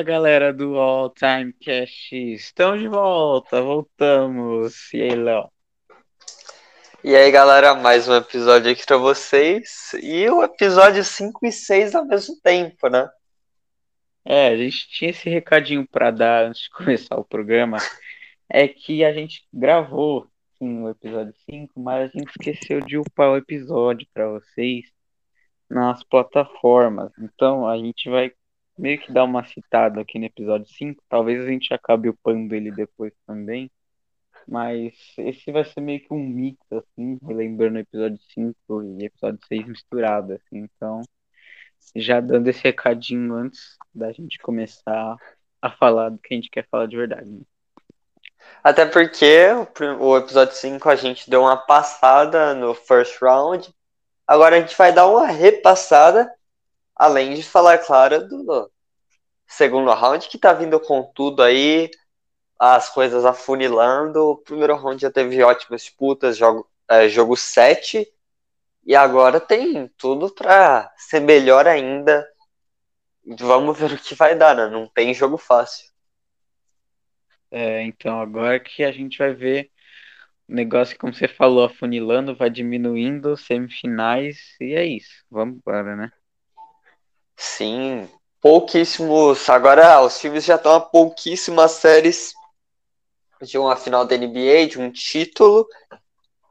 Fala galera do All Time Cash, estamos de volta, voltamos. E aí, Léo? E aí, galera, mais um episódio aqui pra vocês. E o episódio 5 e 6 ao mesmo tempo, né? É, a gente tinha esse recadinho pra dar antes de começar o programa. É que a gente gravou sim, o episódio 5, mas a gente esqueceu de upar o episódio pra vocês nas plataformas. Então a gente vai meio que dar uma citada aqui no episódio 5. Talvez a gente acabe upando ele depois também. Mas esse vai ser meio que um mix, assim, relembrando o episódio 5 e episódio 6 misturado, assim. Então, já dando esse recadinho antes da gente começar a falar do que a gente quer falar de verdade. Né? Até porque o episódio 5 a gente deu uma passada no first round. Agora a gente vai dar uma repassada, além de falar, claro, do segundo round que tá vindo com tudo aí, as coisas afunilando. O primeiro round já teve ótimas disputas, jogo, é, jogo 7, e agora tem tudo para ser melhor ainda. Vamos ver o que vai dar, né? Não tem jogo fácil. É, então agora que a gente vai ver o negócio, como você falou, afunilando, vai diminuindo, semifinais, e é isso. Vamos embora, né? Sim, pouquíssimos. Agora os times já estão a pouquíssimas séries de uma final da NBA, de um título,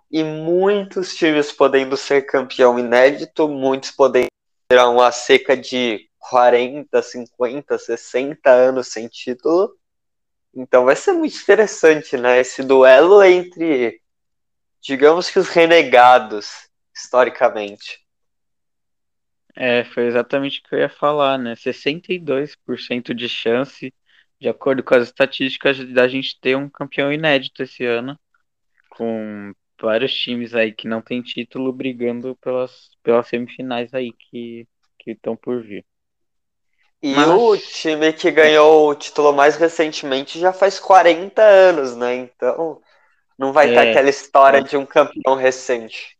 e muitos times podendo ser campeão inédito, muitos podendo ter uma seca de 40, 50, 60 anos sem título. Então vai ser muito interessante, né? Esse duelo entre, digamos que os renegados, historicamente. É, foi exatamente o que eu ia falar, né? 62% de chance, de acordo com as estatísticas, da gente ter um campeão inédito esse ano, com vários times aí que não tem título brigando pelas, pelas semifinais aí que estão por vir. E Mas... o time que ganhou o título mais recentemente já faz 40 anos, né? Então não vai é, ter aquela história de um campeão recente.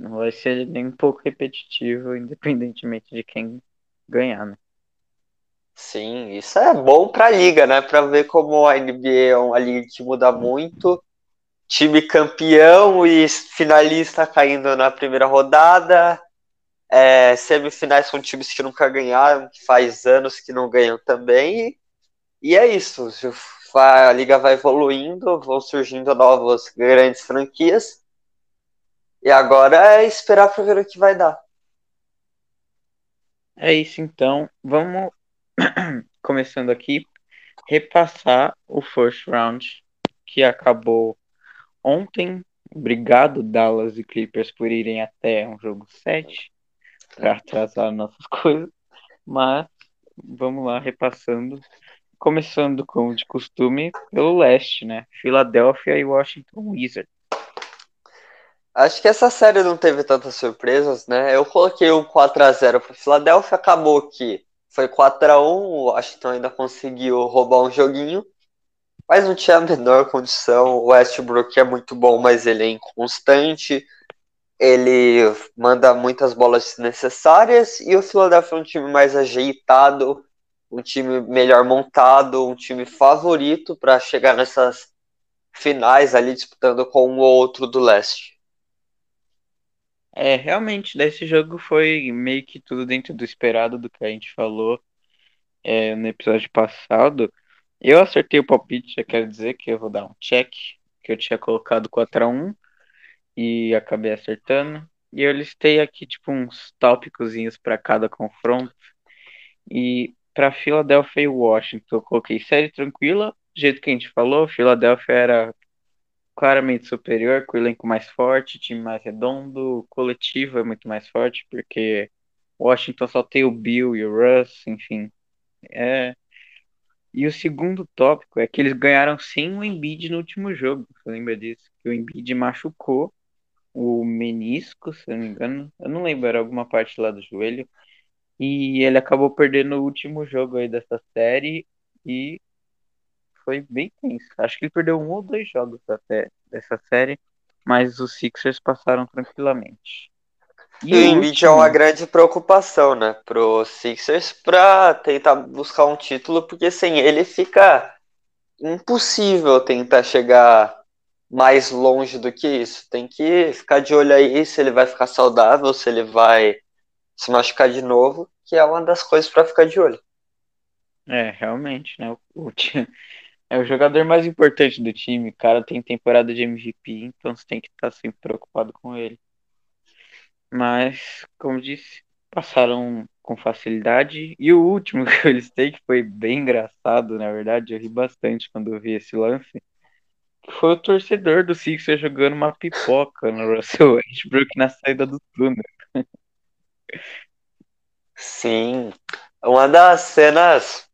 Não vai ser nem um pouco repetitivo, independentemente de quem ganhar, né? Sim, isso é bom pra liga, né? Pra ver como a NBA é uma liga que muda muito. Time campeão e finalista caindo na primeira rodada. É, semifinais são times que nunca ganharam, que faz anos que não ganham também. E é isso. A liga vai evoluindo, vão surgindo novas grandes franquias. E agora é esperar para ver o que vai dar. É isso então. Vamos começando aqui repassar o first round que acabou ontem. Obrigado Dallas e Clippers por irem até um jogo 7 para atrasar nossas coisas. Mas vamos lá repassando, começando como de costume pelo leste, né? Filadélfia e Washington Wizards. Acho que essa série não teve tantas surpresas, né? Eu coloquei um 4x0 para Filadélfia, acabou que foi 4x1, o Washington ainda conseguiu roubar um joguinho, mas não tinha a menor condição. O Westbrook é muito bom, mas ele é inconstante, ele manda muitas bolas desnecessárias, e o Philadelphia é um time mais ajeitado, um time melhor montado, um time favorito para chegar nessas finais ali disputando com ou outro do leste. É, realmente, desse jogo foi meio que tudo dentro do esperado do que a gente falou é, no episódio passado. Eu acertei o palpite, já quero dizer que eu vou dar um check, que eu tinha colocado 4x1 e acabei acertando. E eu listei aqui, tipo, uns tópicozinhos para cada confronto. E para Philadelphia e Washington, eu coloquei série tranquila, do jeito que a gente falou, Philadelphia era claramente superior, com o elenco mais forte, time mais redondo, coletivo é muito mais forte, porque Washington só tem o Bill e o Russ, enfim. É... E o segundo tópico é que eles ganharam sem o Embiid no último jogo. Você lembra disso? Que o Embiid machucou o menisco, se eu não me engano. Eu não lembro, era alguma parte lá do joelho. E ele acabou perdendo o último jogo aí dessa série. E foi bem tenso. Acho que ele perdeu um ou dois jogos até dessa série, mas os Sixers passaram tranquilamente. E o o Embiid é uma grande preocupação, né, pro Sixers pra tentar buscar um título, porque sem ele fica impossível tentar chegar mais longe do que isso. Tem que ficar de olho aí se ele vai ficar saudável, se ele vai se machucar de novo, que é uma das coisas para ficar de olho. é, realmente, né? O, o é o jogador mais importante do time. O cara tem temporada de MVP, então você tem que estar sempre preocupado com ele. Mas, como disse, passaram com facilidade. E o último que eles têm, que foi bem engraçado, na verdade, eu ri bastante quando eu vi esse lance, foi o torcedor do Sixers jogando uma pipoca no Russell Westbrook na saída do túnel. Sim, uma das cenas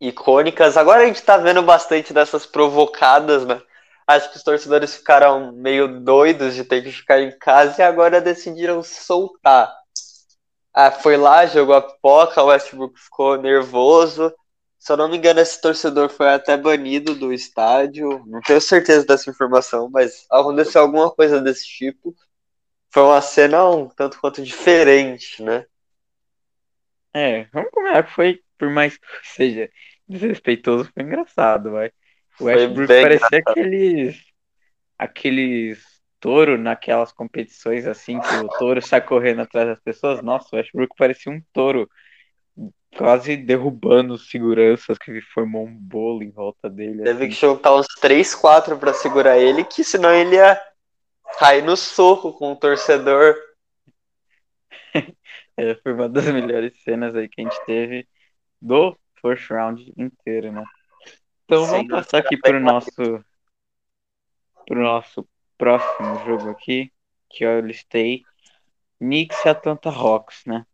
icônicas. Agora a gente tá vendo bastante dessas provocadas, né? Acho que os torcedores ficaram meio doidos de ter que ficar em casa e agora decidiram soltar. Ah, foi lá, jogou a pipoca, o Westbrook ficou nervoso. Se eu não me engano, esse torcedor foi até banido do estádio. Não tenho certeza dessa informação, mas aconteceu alguma coisa desse tipo. Foi uma cena um tanto quanto diferente, né? É, vamos combinar que foi, por mais que seja desrespeitoso, foi engraçado, vai. O Westbrook parecia aqueles, aqueles touro naquelas competições assim, que o touro sai correndo atrás das pessoas. Nossa, o Westbrook parecia um touro, quase derrubando os seguranças, que formou um bolo em volta dele, Teve assim. que juntar uns 3, 4 pra segurar ele, que senão ele ia cair no soco com o torcedor. É, foi uma das melhores cenas aí que a gente teve do first round inteiro, né? Então Sim, vamos passar aqui pro nosso pro nosso próximo jogo aqui, que eu listei Knicks e Atlanta Hawks, né?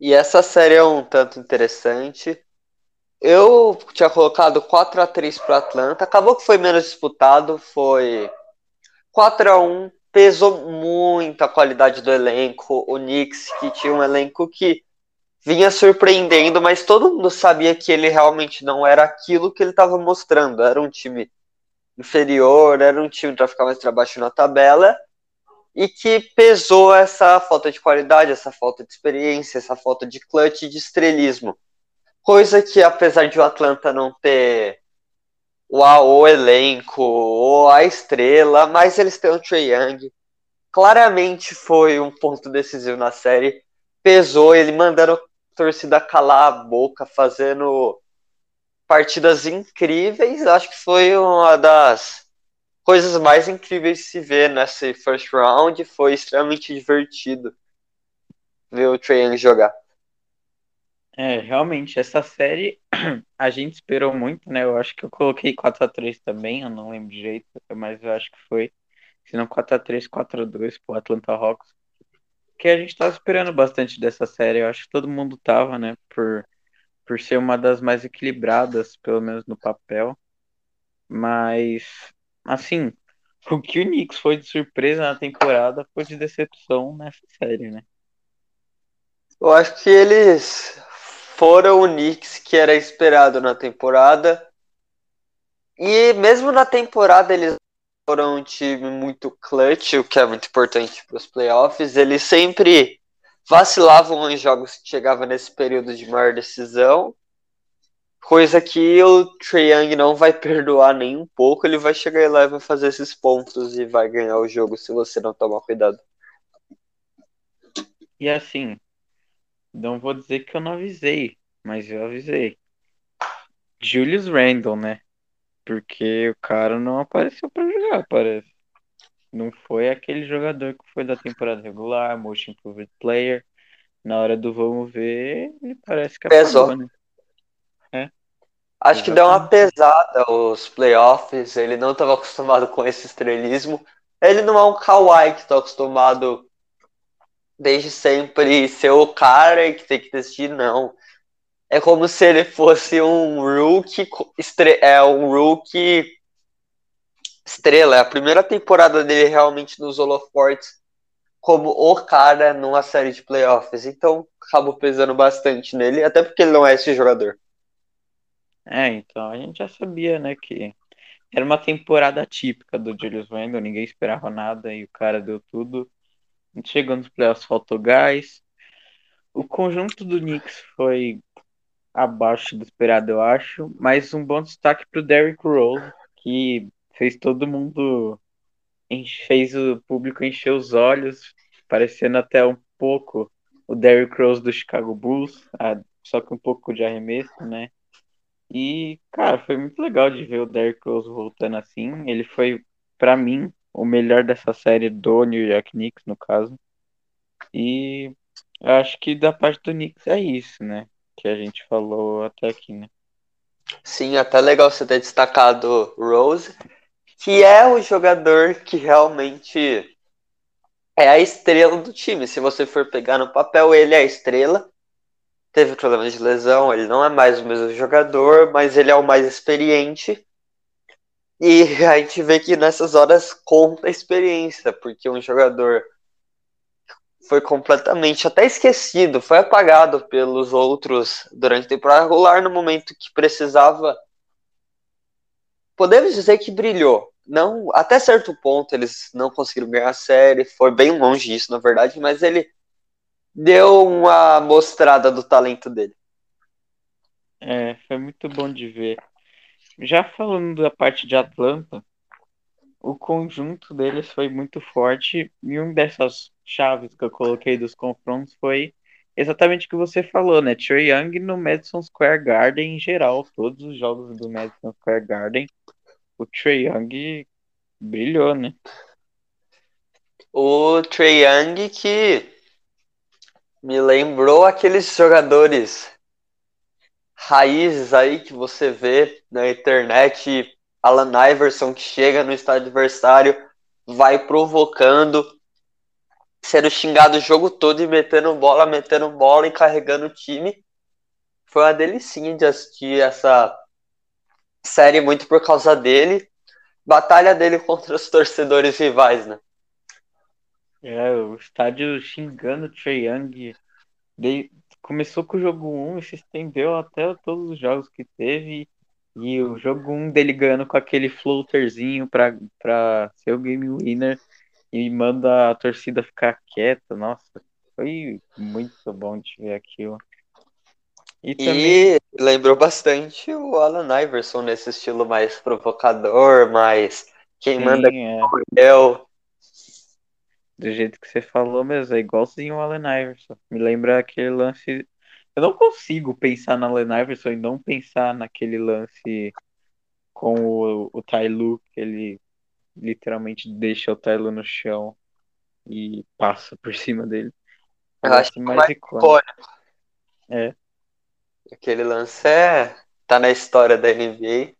E essa série é um tanto interessante. Eu tinha colocado 4 a 3 para Atlanta. Acabou que foi menos disputado, foi 4 a 1. Pesou muito a qualidade do elenco. O Knicks que tinha um elenco que vinha surpreendendo, mas todo mundo sabia que ele realmente não era aquilo que ele estava mostrando. Era um time inferior, era um time para ficar mais para baixo na tabela e que pesou essa falta de qualidade, essa falta de experiência, essa falta de clutch e de estrelismo. Coisa que, apesar de o Atlanta não ter o, o elenco ou a estrela, mas eles têm o Trae Young. Claramente foi um ponto decisivo na série. Pesou ele mandando a torcida calar a boca, fazendo partidas incríveis. Acho que foi uma das coisas mais incríveis de se ver nesse first round. Foi extremamente divertido ver o Trae Young jogar. É, realmente, essa série a gente esperou muito, né? Eu acho que eu coloquei 4x3 também, eu não lembro direito, mas eu acho que foi. Se não 4x3, 4x2 pro Atlanta Hawks. Que a gente tava esperando bastante dessa série, eu acho que todo mundo tava, né? Por, por ser uma das mais equilibradas, pelo menos no papel. Mas, assim, o que o Knicks foi de surpresa na temporada foi de decepção nessa série, né? Eu acho que eles foram o Knicks que era esperado na temporada. E mesmo na temporada eles foram um time muito clutch, o que é muito importante para os playoffs. Eles sempre vacilavam em jogos que chegavam nesse período de maior decisão. Coisa que o Trae Young não vai perdoar nem um pouco. Ele vai chegar lá e vai fazer esses pontos e vai ganhar o jogo se você não tomar cuidado. E assim, não vou dizer que eu não avisei, mas eu avisei. Julius Randle, né? Porque o cara não apareceu pra jogar, parece. Não foi aquele jogador que foi da temporada regular, motion improved player. Na hora do vamos ver, ele parece que Pesou. apagou, né? É, Acho que deu uma pesada os playoffs. Ele não estava acostumado com esse estrelismo. Ele não é um Kawhi que está acostumado desde sempre ser o cara que tem que decidir, não. É como se ele fosse um rookie, é um rookie estrela. É a primeira temporada dele realmente nos holofortes como o cara numa série de playoffs. Então acabou pesando bastante nele, até porque ele não é esse jogador. É, então a gente já sabia, né, que era uma temporada típica do Julius Randle, ninguém esperava nada e o cara deu tudo. Chegou nos playoffs, faltou gás. O conjunto do Knicks foi abaixo do esperado, eu acho, mas um bom destaque para o Derrick Rose, que fez todo mundo, fez o público encher os olhos, parecendo até um pouco o Derrick Rose do Chicago Bulls, só que um pouco de arremesso, né? E, cara, foi muito legal de ver o Derrick Rose voltando assim. Ele foi, para mim, o melhor dessa série do New York Knicks, no caso. E acho que da parte do Knicks é isso, né? Que a gente falou até aqui, né? Sim, até legal você ter destacado Rose, que é o jogador que realmente é a estrela do time. Se você for pegar no papel, ele é a estrela teve problemas de lesão, ele não é mais o mesmo jogador, mas ele é o mais experiente. E a gente vê que nessas horas conta a experiência, porque um jogador foi completamente até esquecido, foi apagado pelos outros durante a temporada regular no momento que precisava. Podemos dizer que brilhou. Não, até certo ponto eles não conseguiram ganhar a série, foi bem longe disso, na verdade, mas ele deu uma mostrada do talento dele. É, foi muito bom de ver. Já falando da parte de Atlanta, o conjunto deles foi muito forte e uma dessas chaves que eu coloquei dos confrontos foi exatamente o que você falou, né? Trey Young no Madison Square Garden em geral, todos os jogos do Madison Square Garden, o Trey Young brilhou, né? O Trey Young que me lembrou aqueles jogadores raízes aí que você vê na internet, Alan Iverson que chega no estádio adversário, vai provocando, sendo xingado o jogo todo e metendo bola, metendo bola e carregando o time. Foi uma delicinha de assistir essa série muito por causa dele. Batalha dele contra os torcedores rivais, né? É, o estádio xingando o Trae Young. De... Começou com o jogo 1 e se estendeu até todos os jogos que teve. E o jogo 1 dele ganhando com aquele floaterzinho pra, pra ser o game winner e manda a torcida ficar quieta. Nossa, foi muito bom de ver aquilo. E, também... e lembrou bastante o Alan Iverson nesse estilo mais provocador, mais quem Sim, manda é. é o do jeito que você falou mesmo, é igualzinho o Allen Iverson. Me lembra aquele lance. Eu não consigo pensar na Allen Iverson e não pensar naquele lance com o, o Lu, que ele literalmente deixa o Lu no chão e passa por cima dele. Eu acho que mais icônico. É. Aquele lance é. tá na história da NBA.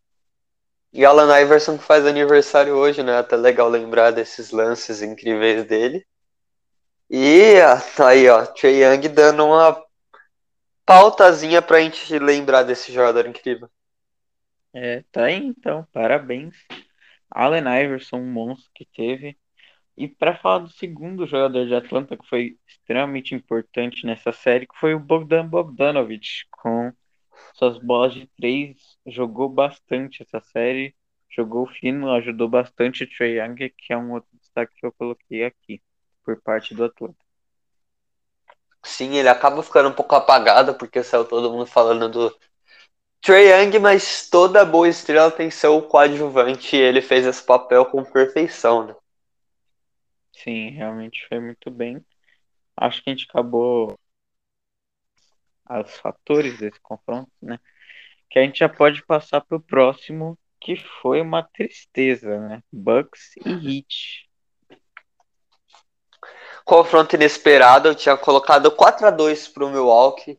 E Alan Iverson que faz aniversário hoje, né? Até legal lembrar desses lances incríveis dele. E tá aí, ó, Trey Young dando uma pautazinha pra gente lembrar desse jogador incrível. É, tá aí então, parabéns. Allen Iverson, um monstro que teve. E para falar do segundo jogador de Atlanta que foi extremamente importante nessa série, que foi o Bogdan Bogdanovic, com suas bolas de três, jogou bastante essa série, jogou fino, ajudou bastante o Trae Young, que é um outro destaque que eu coloquei aqui, por parte do Atlanta. Sim, ele acaba ficando um pouco apagado, porque saiu todo mundo falando do Trae Young, mas toda boa estrela tem seu coadjuvante e ele fez esse papel com perfeição, né? Sim, realmente foi muito bem. Acho que a gente acabou os fatores desse confronto, né? Que a gente já pode passar para o próximo, que foi uma tristeza, né? Bucks e Heat. Confronto inesperado, eu tinha colocado 4 a 2 para o Milwaukee.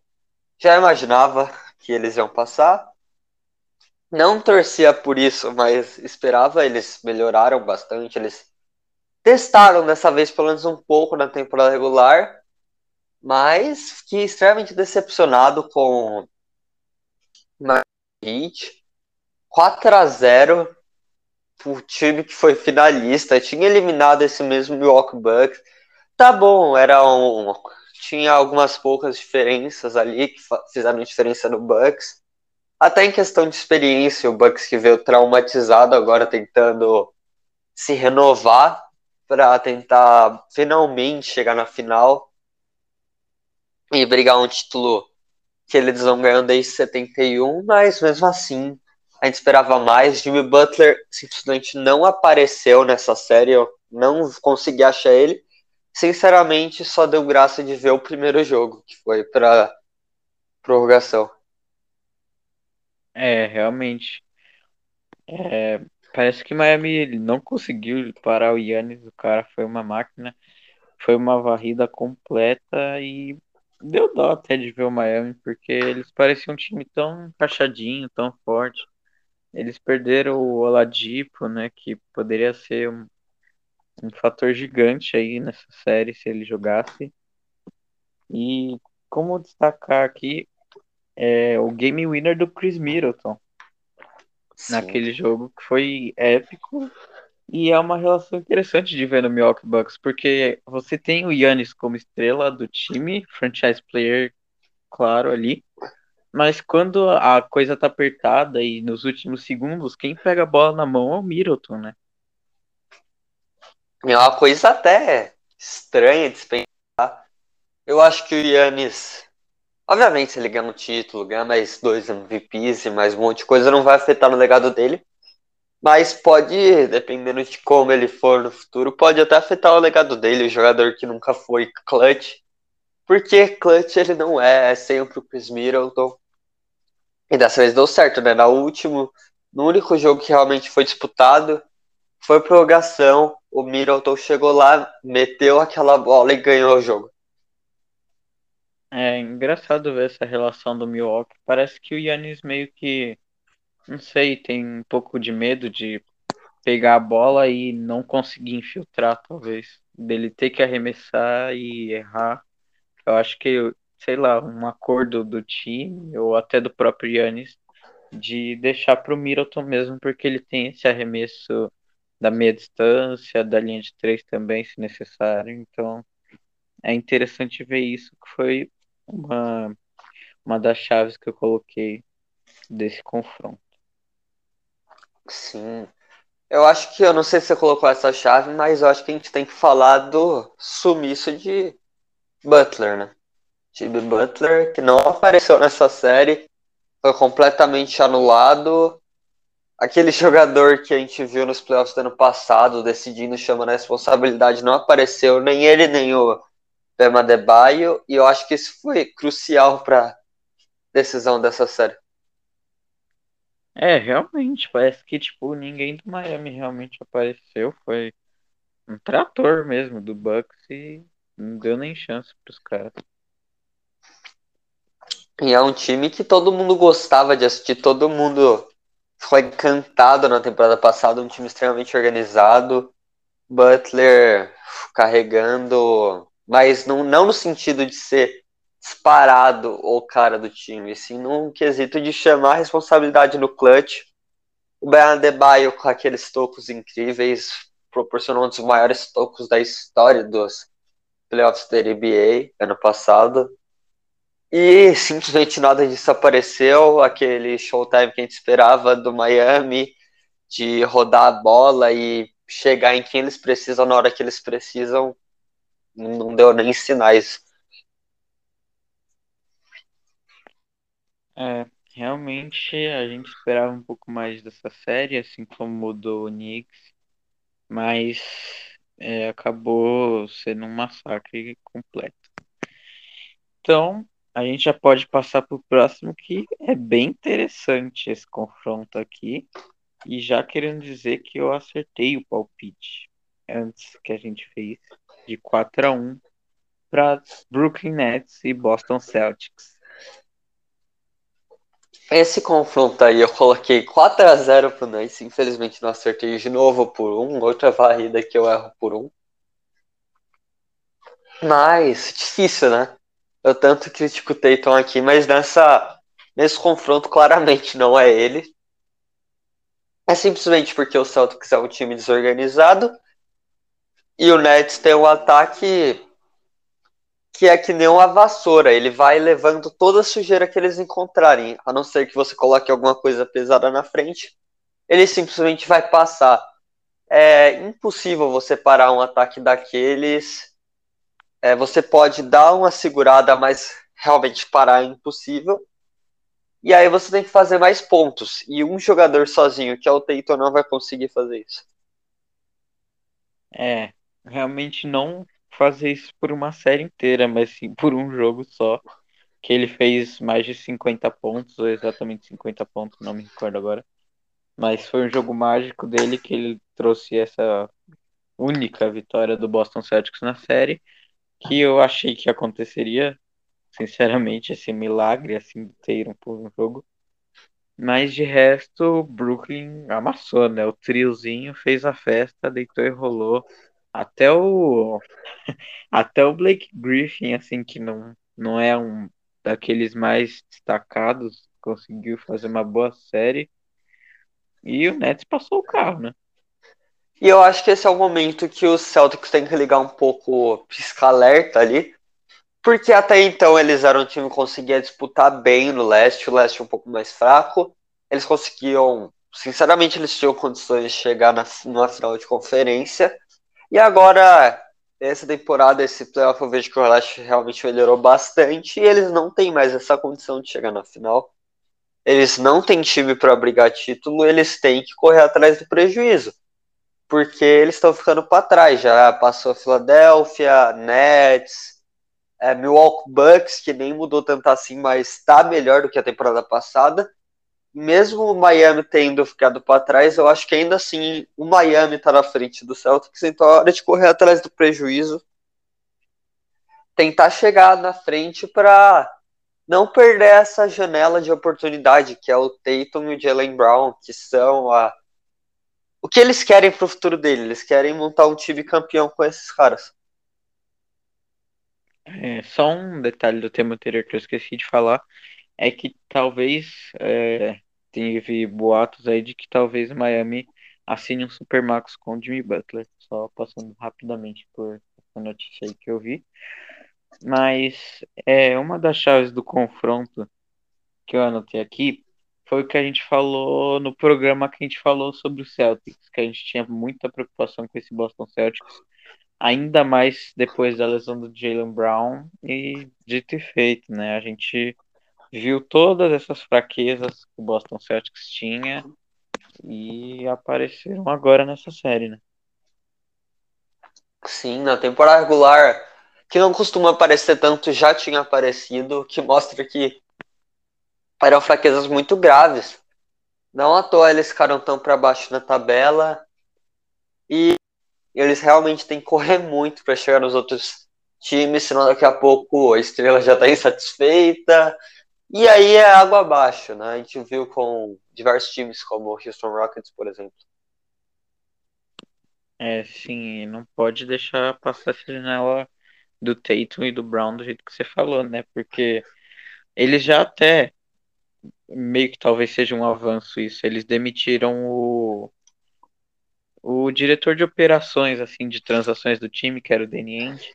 Já imaginava que eles iam passar. Não torcia por isso, mas esperava. Eles melhoraram bastante. Eles testaram dessa vez pelo menos um pouco na temporada regular mas fiquei extremamente decepcionado com Heat 4 a 0 o time que foi finalista, tinha eliminado esse mesmo Milwaukee Bucks. Tá bom, era um tinha algumas poucas diferenças ali que fizeram diferença no Bucks, Até em questão de experiência, o Bucks que veio traumatizado agora tentando se renovar para tentar finalmente chegar na final e brigar um título que eles não ganham desde 71, mas mesmo assim a gente esperava mais. Jimmy Butler simplesmente não apareceu nessa série, eu não consegui achar ele. Sinceramente, só deu graça de ver o primeiro jogo, que foi para prorrogação. É, realmente. É, parece que Miami não conseguiu parar o Yannis, o cara foi uma máquina, foi uma varrida completa e deu dó até de ver o Miami, porque eles pareciam um time tão encaixadinho, tão forte. Eles perderam o Oladipo, né, que poderia ser um, um fator gigante aí nessa série se ele jogasse. E como destacar aqui é o game winner do Chris Middleton Sim. naquele jogo que foi épico e é uma relação interessante de ver no Milwaukee Bucks, porque você tem o Yannis como estrela do time, franchise player, claro, ali, mas quando a coisa tá apertada e nos últimos segundos, quem pega a bola na mão é o Middleton, né? É uma coisa até estranha de se pensar. Eu acho que o Yannis, obviamente, se ele ganhar um título, ganhar mais dois MVPs e mais um monte de coisa, não vai afetar no legado dele. Mas pode, dependendo de como ele for no futuro, pode até afetar o legado dele, o jogador que nunca foi clutch. Porque clutch ele não é, é sempre o Chris Middleton. E dessa vez deu certo, né? No último, no único jogo que realmente foi disputado, foi prorrogação, o Middleton chegou lá, meteu aquela bola e ganhou o jogo. É engraçado ver essa relação do Milwaukee. Parece que o Yannis meio que, não sei, tem um pouco de medo de pegar a bola e não conseguir infiltrar, talvez. Dele ter que arremessar e errar. Eu acho que, sei lá, um acordo do time ou até do próprio Yannis de deixar para o Middleton mesmo, porque ele tem esse arremesso da meia distância, da linha de três também, se necessário. Então, é interessante ver isso, que foi uma, uma das chaves que eu coloquei desse confronto. Sim. Eu acho que, eu não sei se você colocou essa chave, mas eu acho que a gente tem que falar do sumiço de Butler, né? Jimmy Butler, que não apareceu nessa série, foi completamente anulado. Aquele jogador que a gente viu nos playoffs do ano passado, decidindo, chamando a responsabilidade, não apareceu, nem ele, nem o Bema Debaio, e eu acho que isso foi crucial para decisão dessa série. É, realmente, parece que tipo, ninguém do Miami realmente apareceu, foi um trator mesmo do Bucks e não deu nem chance pros caras. E é um time que todo mundo gostava de assistir, todo mundo foi encantado na temporada passada, um time extremamente organizado. Butler carregando, mas não, não no sentido de ser disparado o cara do time, sim num quesito de chamar a responsabilidade no clutch. O Brian Adebayo com aqueles tocos incríveis proporcionou um dos maiores tocos da história dos playoffs da NBA ano passado. E simplesmente nada disso apareceu. Aquele showtime que a gente esperava do Miami, de rodar a bola e chegar em quem eles precisam na hora que eles precisam, não deu nem sinais. É, realmente a gente esperava um pouco mais dessa série, assim como mudou o Knicks, mas é, acabou sendo um massacre completo. Então, a gente já pode passar para o próximo, que é bem interessante esse confronto aqui. E já querendo dizer que eu acertei o palpite antes que a gente fez de 4 a 1 para Brooklyn Nets e Boston Celtics. Esse confronto aí eu coloquei 4 a 0 pro Nets, infelizmente não acertei de novo por um, outra varrida que eu erro por um. Mas, difícil, né? Eu tanto critico o Tatum aqui, mas nessa, nesse confronto claramente não é ele. É simplesmente porque o Celtics é um time desorganizado e o Nets tem um ataque que é que nem uma vassoura, ele vai levando toda a sujeira que eles encontrarem, a não ser que você coloque alguma coisa pesada na frente, ele simplesmente vai passar. É impossível você parar um ataque daqueles. É, você pode dar uma segurada, mas realmente parar é impossível. E aí você tem que fazer mais pontos. E um jogador sozinho, que é o Tatum, não vai conseguir fazer isso. É, realmente não fazer isso por uma série inteira, mas sim por um jogo só. Que ele fez mais de 50 pontos, ou exatamente 50 pontos, não me recordo agora. Mas foi um jogo mágico dele que ele trouxe essa única vitória do Boston Celtics na série, que eu achei que aconteceria, sinceramente, esse milagre assim de ter um, um jogo. Mas de resto, Brooklyn amassou, né? O triozinho fez a festa, deitou e rolou. Até o até o Blake Griffin, assim, que não, não é um daqueles mais destacados, conseguiu fazer uma boa série. E o Nets passou o carro, né? E eu acho que esse é o momento que os Celtics têm que ligar um pouco pisca-alerta ali. Porque até então eles eram um time que conseguia disputar bem no leste, o leste um pouco mais fraco. Eles conseguiam, sinceramente, eles tinham condições de chegar na, numa final de conferência. E agora, essa temporada, esse playoff, eu vejo que o leste realmente melhorou bastante e eles não têm mais essa condição de chegar na final eles não têm time para brigar título, eles têm que correr atrás do prejuízo. Porque eles estão ficando para trás. Já passou a Philadelphia, Nets, é, Milwaukee Bucks, que nem mudou tanto assim, mas está melhor do que a temporada passada. Mesmo o Miami tendo ficado para trás, eu acho que ainda assim o Miami está na frente do Celtics, então é hora de correr atrás do prejuízo. Tentar chegar na frente para não perder essa janela de oportunidade que é o Tatum e o Jalen Brown, que são a o que eles querem para o futuro dele. Eles querem montar um time campeão com esses caras. É, só um detalhe do tema anterior que eu esqueci de falar é que talvez é, teve boatos aí de que talvez Miami assine um Supermax com o Jimmy Butler. Só passando rapidamente por essa notícia aí que eu vi. Mas é uma das chaves do confronto que eu anotei aqui foi o que a gente falou no programa que a gente falou sobre o Celtics, que a gente tinha muita preocupação com esse Boston Celtics, ainda mais depois da lesão do Jalen Brown e dito e feito, né? A gente viu todas essas fraquezas que o Boston Celtics tinha e apareceram agora nessa série, né? Sim, na temporada regular que não costuma aparecer tanto, já tinha aparecido, que mostra que eram fraquezas muito graves. Não à toa eles ficaram tão para baixo na tabela e eles realmente têm que correr muito para chegar nos outros times, senão daqui a pouco a estrela já está insatisfeita. E aí é água abaixo, né? A gente viu com diversos times como o Houston Rockets, por exemplo. É, sim, não pode deixar passar essa janela do Tatum e do Brown do jeito que você falou, né? Porque eles já até meio que talvez seja um avanço isso. Eles demitiram o o diretor de operações assim de transações do time, que era o Danny Ainge,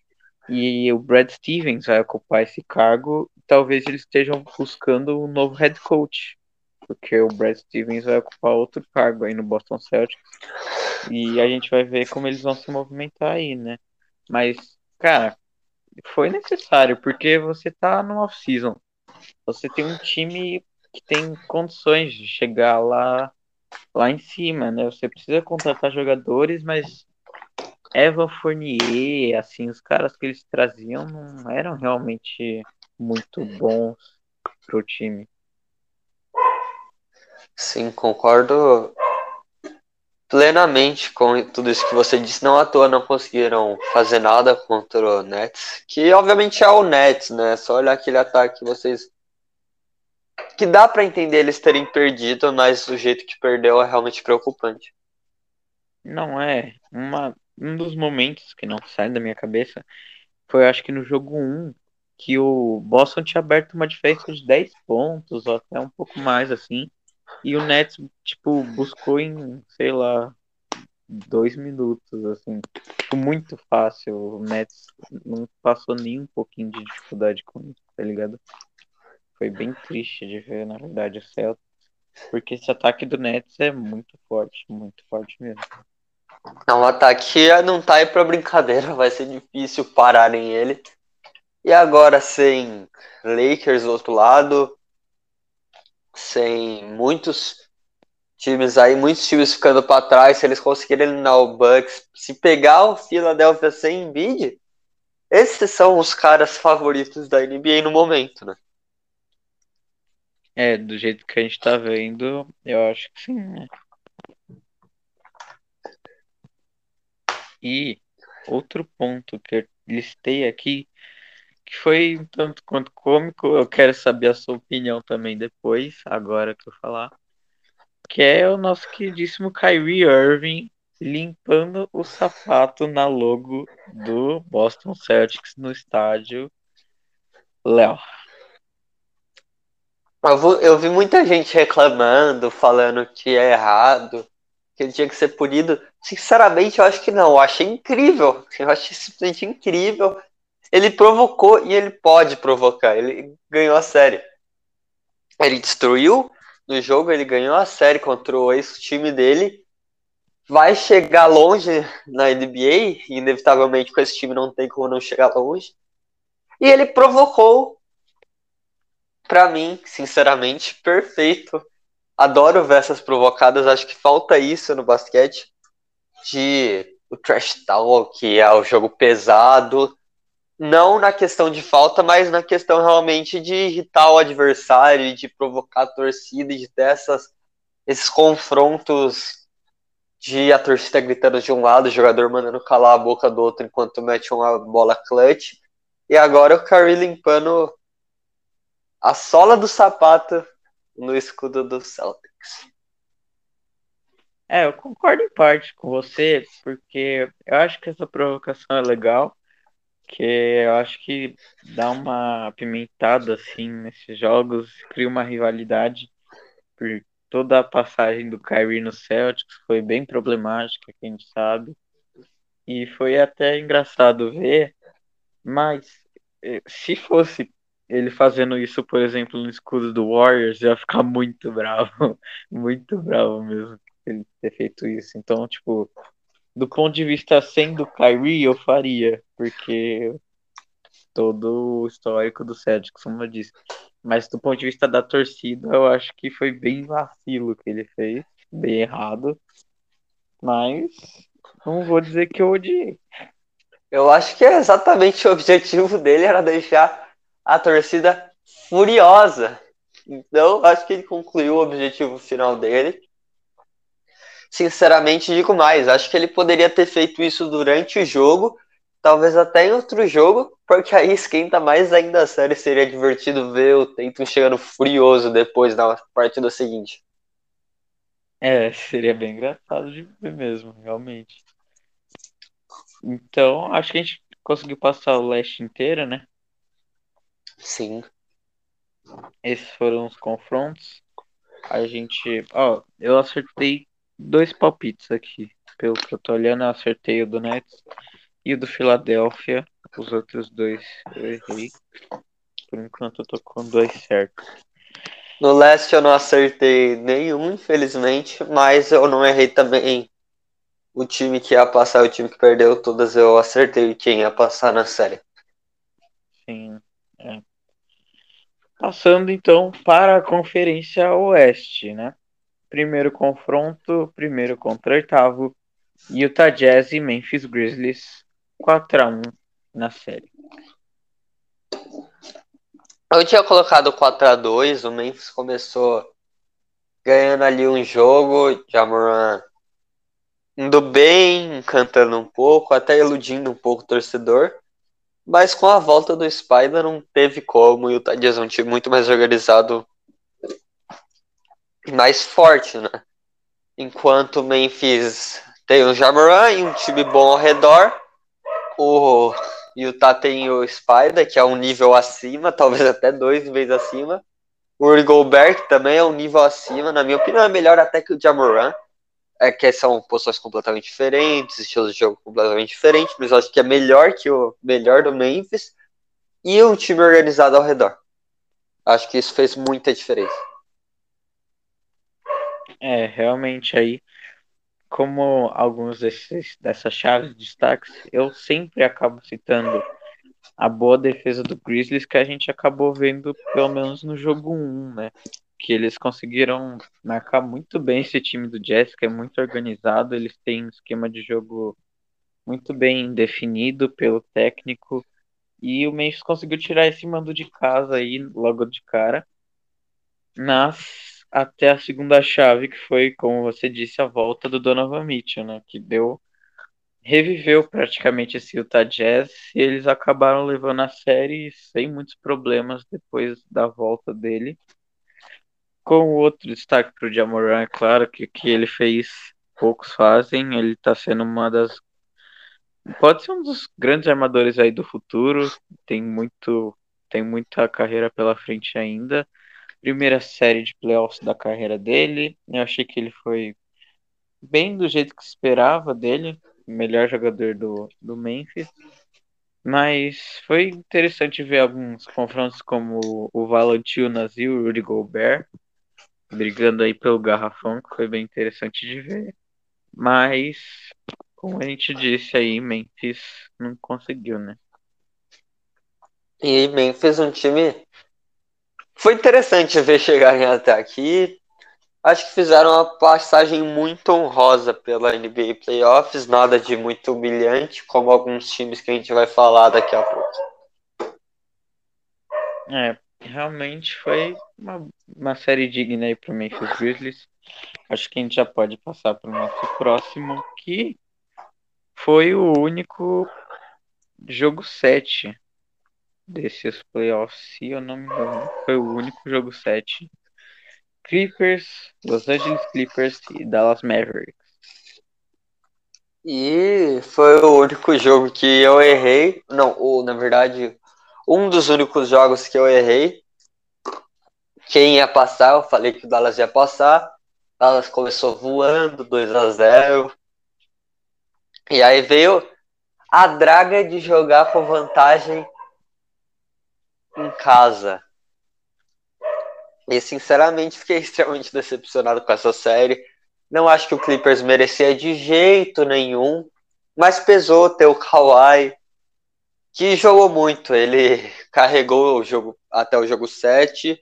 e o Brad Stevens vai ocupar esse cargo. Talvez eles estejam buscando um novo head coach, porque o Brad Stevens vai ocupar outro cargo aí no Boston Celtics. E a gente vai ver como eles vão se movimentar aí, né? Mas, cara, foi necessário, porque você tá no off-season. Você tem um time que tem condições de chegar lá, lá em cima, né? Você precisa contratar jogadores, mas Evan Fournier, assim, os caras que eles traziam não eram realmente muito bons pro time. Sim, concordo plenamente com tudo isso que você disse. Não à toa não conseguiram fazer nada contra o Nets, que obviamente é o Nets, né? Só olhar aquele ataque que vocês que dá para entender eles terem perdido, mas o jeito que perdeu é realmente preocupante. Não é, uma um dos momentos que não sai da minha cabeça foi acho que no jogo 1 que o Boston tinha aberto uma diferença de 10 pontos ou até um pouco mais assim. E o Nets, tipo, buscou em, sei lá, dois minutos, assim. Tipo, muito fácil. O Nets não passou nem um pouquinho de dificuldade com isso, tá ligado? Foi bem triste de ver, na verdade, o Celtics. Porque esse ataque do Nets é muito forte, muito forte mesmo. É um ataque que não tá aí pra brincadeira, vai ser difícil pararem ele. E agora sem Lakers do outro lado, sem muitos times aí, muitos times ficando para trás, se eles conseguirem eliminar o Bucks, se pegar o Philadelphia sem Embiid, esses são os caras favoritos da NBA no momento, né? É, do jeito que a gente tá vendo, eu acho que sim, né? E outro ponto que eu listei aqui, que foi um tanto quanto cômico, eu quero saber a sua opinião também depois, agora que eu falar, que é o nosso queridíssimo Kyrie Irving limpando o sapato na logo do Boston Celtics no estádio. Léo. Eu vi muita gente reclamando, falando que é errado, que ele tinha que ser punido. Sinceramente, eu acho que não. Eu achei incrível. Eu achei simplesmente incrível. Ele provocou e ele pode provocar. Ele ganhou a série. Ele destruiu no jogo, ele ganhou a série contra o ex-time dele. Vai chegar longe na NBA, inevitavelmente com esse time não tem como não chegar longe. E ele provocou, para mim, sinceramente, perfeito adoro ver essas provocadas, acho que falta isso no basquete, de o trash talk, é o jogo pesado, não na questão de falta, mas na questão realmente de irritar o adversário, de provocar a torcida, de ter essas, esses confrontos de a torcida gritando de um lado, o jogador mandando calar a boca do outro enquanto mete uma bola clutch. E agora o Curry limpando a sola do sapato no escudo do Celtics. É, eu concordo em parte com você, porque eu acho que essa provocação é legal, que eu acho que dá uma apimentada assim nesses jogos, cria uma rivalidade por toda a passagem do Kyrie no Celtics foi bem problemática, que a gente sabe. E foi até engraçado ver, mas eh, se fosse ele fazendo isso, por exemplo, no escudo do Warriors, ia ficar muito bravo. muito bravo mesmo ele ter feito isso. Então, tipo, do ponto de vista sendo Kyrie, eu faria, porque todo o histórico do Celtics, como eu disse. Mas do ponto de vista da torcida, eu acho que foi bem vacilo que ele fez, bem errado. Mas não vou dizer que eu odiei. Eu acho que é exatamente o objetivo dele era deixar a torcida furiosa. Então, acho que ele concluiu o objetivo final dele. Sinceramente, digo mais, acho que ele poderia ter feito isso durante o jogo, talvez até em outro jogo, porque aí esquenta mais ainda a série. Seria divertido ver o Tatum chegando furioso depois na partida seguinte. É, seria bem engraçado de ver mesmo, realmente. Então, acho que a gente conseguiu passar o leste inteiro, né? Sim. Esses foram os confrontos. A gente. Ó, eu acertei dois palpites aqui. Pelo que eu tô olhando, eu acertei o do Nets e o do Philadelphia. Os outros dois eu errei. Por enquanto eu tô com dois certos. No leste eu não acertei nenhum, infelizmente, mas eu não errei também o time que ia passar, o time que perdeu todas, eu acertei quem ia passar na série. Sim. É. Passando então para a Conferência Oeste, né? Primeiro confronto, primeiro contra oitavo, Utah Jazz e Memphis Grizzlies 4 a 1 na série. Eu tinha colocado 4 a 2 o Memphis começou ganhando ali um jogo, Jamoran indo bem, cantando um pouco, até iludindo um pouco o torcedor. Mas com a volta do Spider não teve como, e o Jazz é um time muito mais organizado e mais forte, né? Enquanto o Memphis tem o Jamoran e um time bom ao redor, o Utah tem o Spider, que é um nível acima, talvez até dois vezes acima. O Uri também é um nível acima, na minha opinião é melhor até que o Jamoran. É que são posições completamente diferentes, estilos de jogo completamente diferentes, mas eu acho que é melhor que o melhor do Memphis e um time organizado ao redor. Acho que isso fez muita diferença. É, realmente aí, como alguns desses, dessas chaves de destaques, eu sempre acabo citando a boa defesa do Grizzlies que a gente acabou vendo pelo menos no jogo 1, né? Que eles conseguiram marcar muito bem esse time do Jazz, que é muito organizado, eles têm um esquema de jogo muito bem definido pelo técnico, e o Memphis conseguiu tirar esse mando de casa aí logo de cara. Mas até a segunda chave, que foi, como você disse, a volta do Donovan Mitchell, né? Que deu. Reviveu praticamente esse Utah Jazz e eles acabaram levando a série sem muitos problemas depois da volta dele. Com outro destaque para o Jamoran, é claro que o que ele fez poucos fazem. Ele está sendo uma das. Pode ser um dos grandes armadores aí do futuro. Tem muito, tem muita carreira pela frente ainda. Primeira série de playoffs da carreira dele. Eu achei que ele foi bem do jeito que esperava dele. Melhor jogador do, do Memphis. Mas foi interessante ver alguns confrontos como o Valanciunas e o Rudy Gobert brigando aí pelo garrafão, que foi bem interessante de ver. Mas, como a gente disse aí, Memphis não conseguiu, né? E Memphis um time. Foi interessante ver chegarem até aqui. Acho que fizeram uma passagem muito honrosa pela NBA Playoffs, nada de muito humilhante, como alguns times que a gente vai falar daqui a pouco. É, realmente foi uma, uma série digna aí pro Memphis Grizzlies. Acho que a gente já pode passar para o nosso próximo, que foi o único jogo 7 desses playoffs, se eu não me engano. Foi o único jogo 7. Clippers, Los Angeles Clippers e Dallas Mavericks. E foi o único jogo que eu errei. Não, ou na verdade, um dos únicos jogos que eu errei. Quem ia passar, eu falei que o Dallas ia passar. Dallas começou voando, 2 a 0 E aí veio a draga de jogar com vantagem em casa. E sinceramente fiquei extremamente decepcionado com essa série. Não acho que o Clippers merecia de jeito nenhum, mas pesou ter o Kawhi, que jogou muito. Ele carregou o jogo até o jogo 7.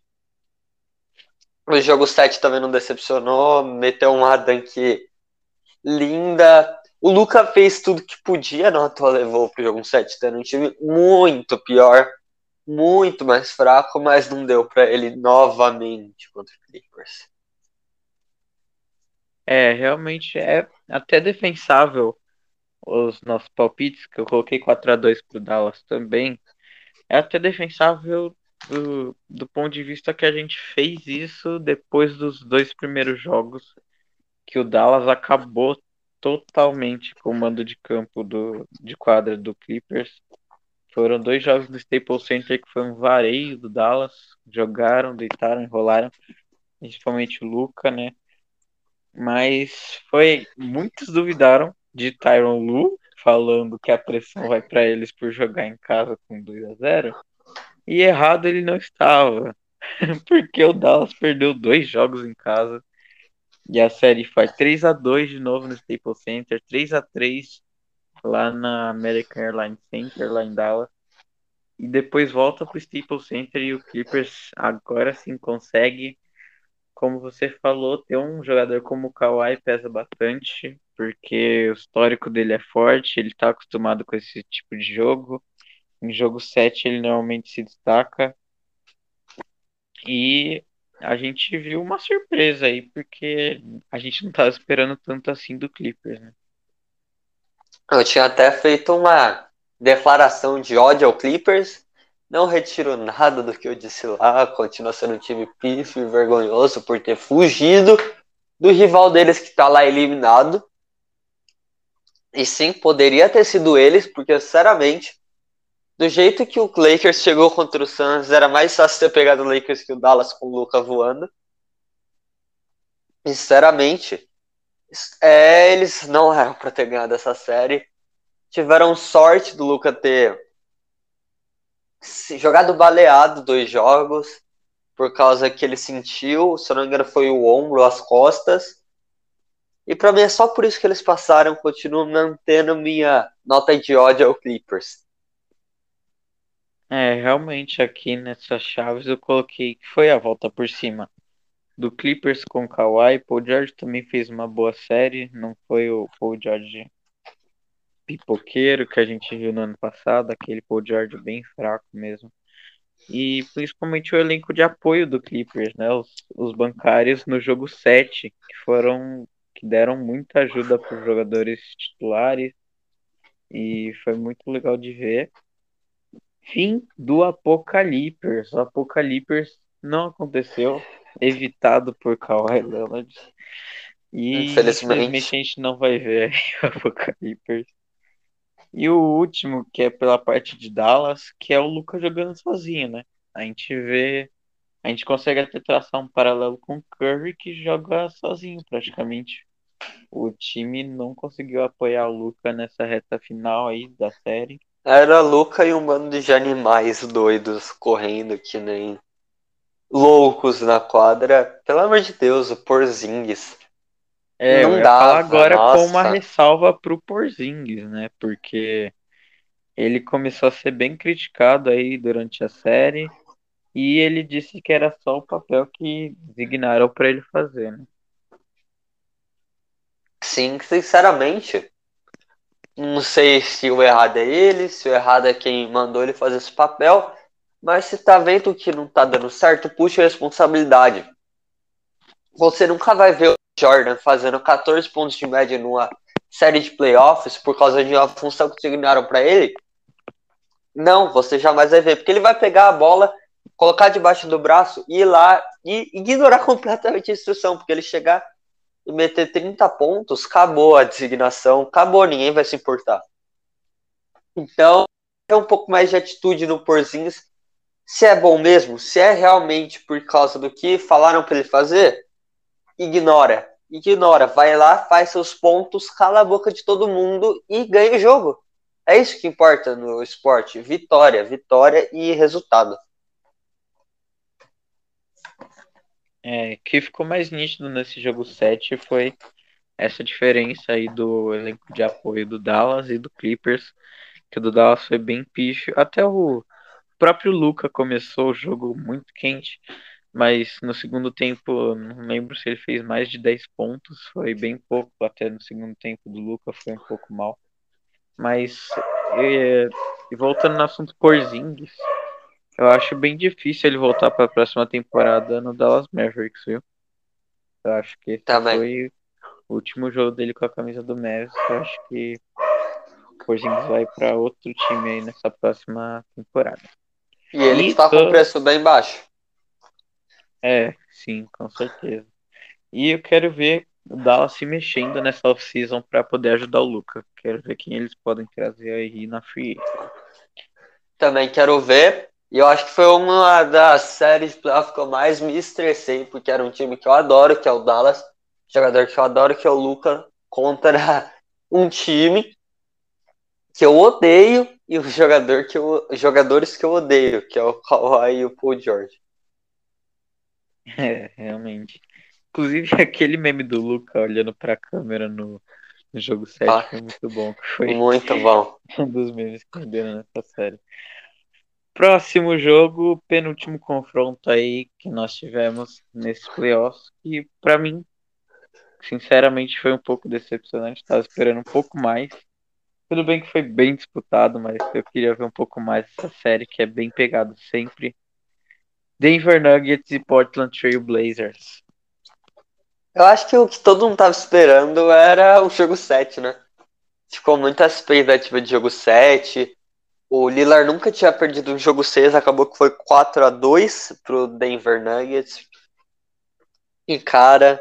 O jogo 7 também não decepcionou, meteu uma dunk linda. O Luca fez tudo que podia, não à levou pro jogo 7, tendo um time muito pior, muito mais fraco, mas não deu para ele novamente contra o Clippers. É, realmente é até defensável os nossos palpites, que eu coloquei 4 a 2 pro Dallas também, é até defensável do, do ponto de vista que a gente fez isso depois dos dois primeiros jogos, que o Dallas acabou totalmente com o mando de campo do, de quadra do Clippers. Foram dois jogos do Staples Center que foi um vareio do Dallas. Jogaram, deitaram, enrolaram. Principalmente o Luca, né? Mas foi. Muitos duvidaram de Tyron Lu, falando que a pressão vai para eles por jogar em casa com 2 a 0 E errado ele não estava. Porque o Dallas perdeu dois jogos em casa. E a série foi 3 a 2 de novo no Staples Center, 3 a 3 lá na American Airlines Center, lá em Dallas. E depois volta pro Staples Center e o Clippers agora sim consegue como você falou, ter um jogador como o Kawhi pesa bastante, porque o histórico dele é forte, ele está acostumado com esse tipo de jogo. Em jogo 7 ele normalmente se destaca. E a gente viu uma surpresa aí, porque a gente não estava esperando tanto assim do Clippers, né? Eu tinha até feito uma declaração de ódio ao Clippers, não retiro nada do que eu disse lá, continua sendo um time pífio e vergonhoso por ter fugido do rival deles que está lá eliminado. E sim, poderia ter sido eles, porque sinceramente, do jeito que o Lakers chegou contra o Suns, era mais fácil ter pegado o Lakers que o Dallas com o Luca voando. sinceramente, É, eles não eram para ter ganhado essa série. Tiveram sorte do Luca ter jogado baleado dois jogos, por causa que ele sentiu, se eu não foi o ombro, as costas. E para mim é só por isso que eles passaram. Continuo mantendo minha nota de ódio ao Clippers. É, realmente aqui nessas chaves eu coloquei que foi a volta por cima do Clippers com Kawhi. Paul George também fez uma boa série, não foi o Paul George pipoqueiro que a gente viu no ano passado, aquele Paul George bem fraco mesmo. E principalmente o elenco de apoio do Clippers, né? Os, os bancários no jogo 7, que foram que deram muita ajuda para os jogadores titulares e foi muito legal de ver. Fim do Apocalipers. O Apocalipers não aconteceu, evitado por Kawhi Leonard. E infelizmente. infelizmente a gente não vai ver o Apocalipers. E o último, que é pela parte de Dallas, que é o Lucas jogando sozinho, né? A gente vê, a gente consegue até traçar um paralelo com o Curry, que joga sozinho praticamente. O time não conseguiu apoiar o Luca nessa reta final aí da série. Era Luca e um bando de animais doidos correndo que nem loucos na quadra. Pelo amor de Deus, o Porzingis. É, não eu dá. falar agora nossa. com uma ressalva pro Porzingis, né? Porque ele começou a ser bem criticado aí durante a série e ele disse que era só o papel que designaram para ele fazer, né? Sim, sinceramente, não sei se o errado é ele, se o errado é quem mandou ele fazer esse papel, mas se tá vendo que não tá dando certo, puxa a responsabilidade. Você nunca vai ver o Jordan fazendo 14 pontos de média numa série de playoffs por causa de uma função que designaram para ele. Não, você jamais vai ver, porque ele vai pegar a bola, colocar debaixo do braço e ir lá e ignorar completamente a instrução, porque ele chegar e meter 30 pontos, acabou a designação, acabou, ninguém vai se importar. Então, é um pouco mais de atitude no Porzingis. Se é bom mesmo, se é realmente por causa do que falaram para ele fazer, ignora. Ignora, vai lá, faz seus pontos, cala a boca de todo mundo e ganha o jogo. É isso que importa no esporte: vitória, vitória e resultado. É, que ficou mais nítido nesse jogo 7 foi essa diferença aí do elenco de apoio do Dallas e do Clippers, que o do Dallas foi bem picho. Até o próprio Luca começou o jogo muito quente, mas no segundo tempo, não lembro se ele fez mais de 10 pontos, foi bem pouco até no segundo tempo do Luca, foi um pouco mal. Mas, e, e voltando no assunto Porzingis, eu acho bem difícil ele voltar para a próxima temporada no Dallas Mavericks, viu? Eu acho que esse Também. foi o último jogo dele com a camisa do Mavericks. Eu acho que o Porzingis vai para outro time aí nessa próxima temporada. E ele está com o preço bem baixo. É, sim, com certeza. E eu quero ver o Dallas se mexendo nessa off-season para poder ajudar o Luca. Quero ver quem eles podem trazer aí na free. Também quero ver. E eu acho que foi uma das séries de playoff que eu mais me estressei, porque era um time que eu adoro, que é o Dallas. Jogador que eu adoro, que é o Luca, contra um time que eu odeio e o jogador que eu, jogadores que eu odeio, que é o Kawhi e o Paul George. É, realmente. Inclusive aquele meme do Luca olhando pra câmera no, no jogo 7 ah, foi muito bom. Foi muito bom. Um dos memes que renderam nessa série. Próximo jogo, penúltimo confronto aí que nós tivemos nesse playoffs. E para mim, sinceramente, foi um pouco decepcionante. Tava esperando um pouco mais. Tudo bem que foi bem disputado, mas eu queria ver um pouco mais essa série que é bem pegado sempre. Denver Nuggets e Portland Trail Blazers. Eu acho que o que todo mundo tava esperando era o jogo 7, né? Ficou muita expectativa de jogo 7. O Lillard nunca tinha perdido um jogo 6, acabou que foi 4 a 2 pro Denver Nuggets. E cara,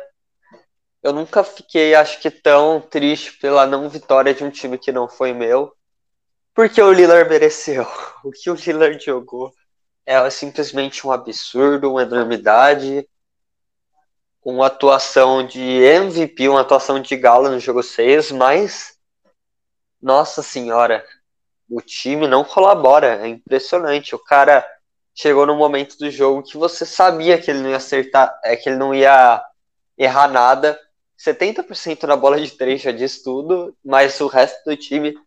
eu nunca fiquei, acho que, tão triste pela não vitória de um time que não foi meu. Porque o Lillard mereceu. O que o Lillard jogou é simplesmente um absurdo, uma enormidade. uma atuação de MVP, uma atuação de gala no jogo 6, mas nossa senhora, o time não colabora, é impressionante. O cara chegou no momento do jogo que você sabia que ele não ia acertar, é que ele não ia errar nada. 70% na bola de três já diz tudo, mas o resto do time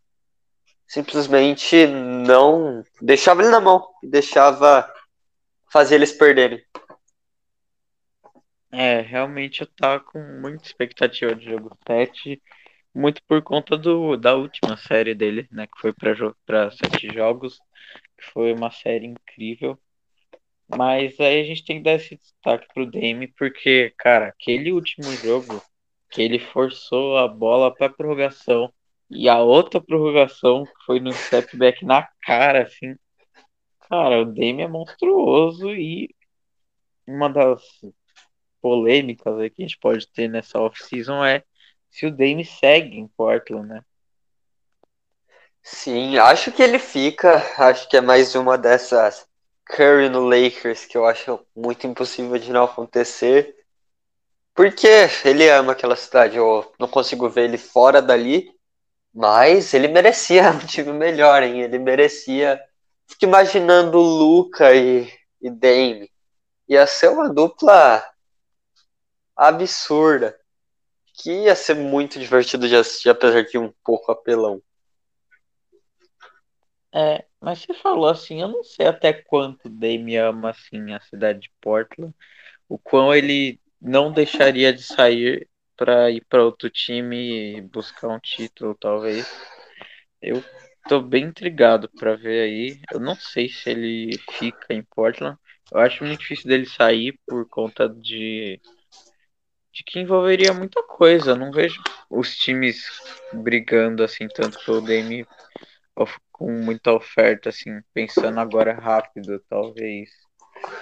simplesmente não deixava ele na mão, deixava fazer eles perderem. É, realmente eu tava com muita expectativa de jogo 7, muito por conta do, da última série dele, né, que foi para sete jogos, que foi uma série incrível. Mas aí a gente tem que dar esse destaque pro Dame, porque, cara, aquele último jogo que ele forçou a bola para prorrogação e a outra prorrogação que foi no step back na cara, assim. Cara, o Dame é monstruoso e uma das polêmicas aí que a gente pode ter nessa off-season é se o Dame segue em Portland, né? Sim, acho que ele fica. Acho que é mais uma dessas Curry no Lakers que eu acho muito impossível de não acontecer. Porque ele ama aquela cidade, eu não consigo ver ele fora dali, mas ele merecia um time melhor, hein? Ele merecia. Fico imaginando Luca e, e Dame. Ia ser uma dupla absurda. Que ia ser muito divertido de assistir, apesar de um pouco apelão. É, mas você falou assim, eu não sei até quanto Dame ama assim a cidade de Portland, o quão ele não deixaria de sair para ir para outro time e buscar um título, talvez. Eu tô bem intrigado para ver aí. Eu não sei se ele fica em Portland. Eu acho muito difícil dele sair por conta de de que envolveria muita coisa. Não vejo os times brigando assim tanto pelo Dame com muita oferta, assim, pensando agora rápido, talvez.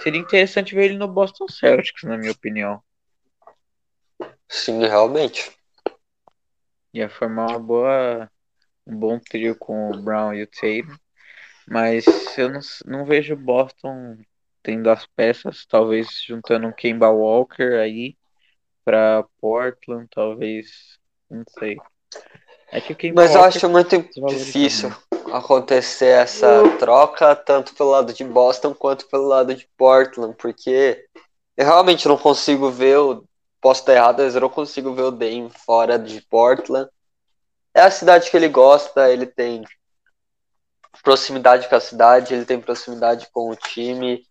Seria interessante ver ele no Boston Celtics, na minha opinião. Sim, realmente. Ia formar uma boa, um bom trio com o Brown e o Tatum. Mas eu não, não vejo Boston tendo as peças, talvez juntando um Kemba Walker aí para Portland, talvez, não sei. É que Mas eu acho muito difícil acontecer essa troca tanto pelo lado de Boston quanto pelo lado de Portland, porque eu realmente não consigo ver o posso estar errado, mas eu não consigo ver o Dame fora de Portland. É a cidade que ele gosta, ele tem proximidade com a cidade, ele tem proximidade com o time.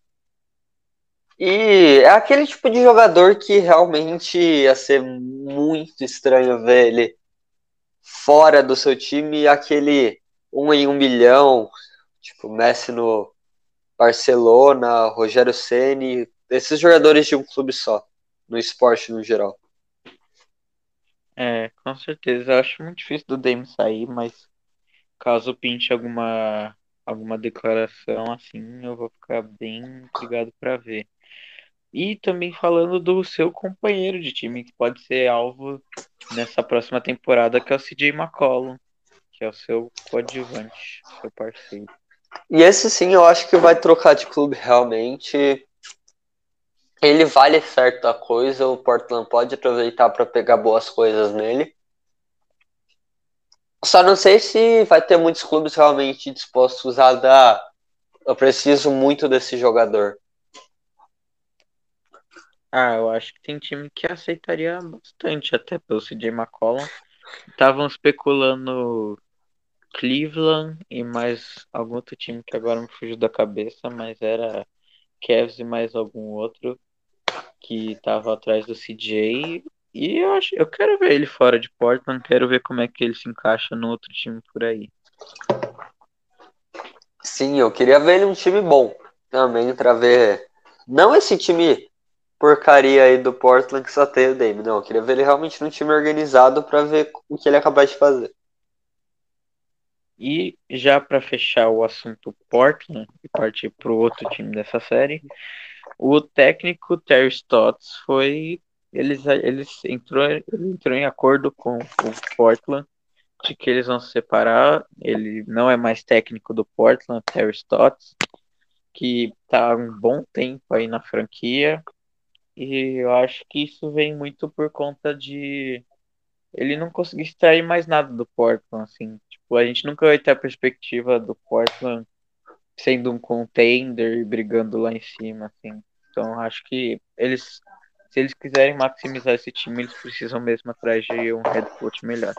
E é aquele tipo de jogador que realmente ia ser muito estranho ver ele fora do seu time, aquele um em um milhão, tipo Messi no Barcelona, Rogério Ceni, esses jogadores de um clube só, no esporte no geral. É, com certeza. Eu acho muito difícil do Dame sair, mas caso pinte alguma alguma declaração assim, eu vou ficar bem intrigado para ver. E também falando do seu companheiro de time, que pode ser alvo nessa próxima temporada, que é o CJ McCollum que é o seu coadjuvante, seu parceiro. E esse sim eu acho que vai trocar de clube realmente. Ele vale certa coisa, o Portland pode aproveitar para pegar boas coisas nele. Só não sei se vai ter muitos clubes realmente dispostos a dar. Eu preciso muito desse jogador. Ah, eu acho que tem time que aceitaria bastante, até pelo CJ McCollum. Estavam especulando Cleveland e mais algum outro time que agora me fugiu da cabeça, mas era Cavs e mais algum outro que tava atrás do CJ. E eu acho, eu quero ver ele fora de Portland, quero ver como é que ele se encaixa no outro time por aí. Sim, eu queria ver ele um time bom também para ver não esse time porcaria aí do Portland que só tem o Dame, não, eu queria ver ele realmente num time organizado para ver o que ele é capaz de fazer. E já para fechar o assunto Portland e partir para o outro time dessa série, o técnico Terry Stotts foi eles eles entrou ele entrou em acordo com o Portland de que eles vão se separar. Ele não é mais técnico do Portland, Terry Stotts, que está há um bom tempo aí na franquia. E eu acho que isso vem muito por conta de ele não conseguir extrair mais nada do Portland, assim. Tipo, a gente nunca vai ter a perspectiva do Portland sendo um contender e brigando lá em cima, assim. Então acho que eles, se eles quiserem maximizar esse time, eles precisam mesmo atrás de um head coach melhor.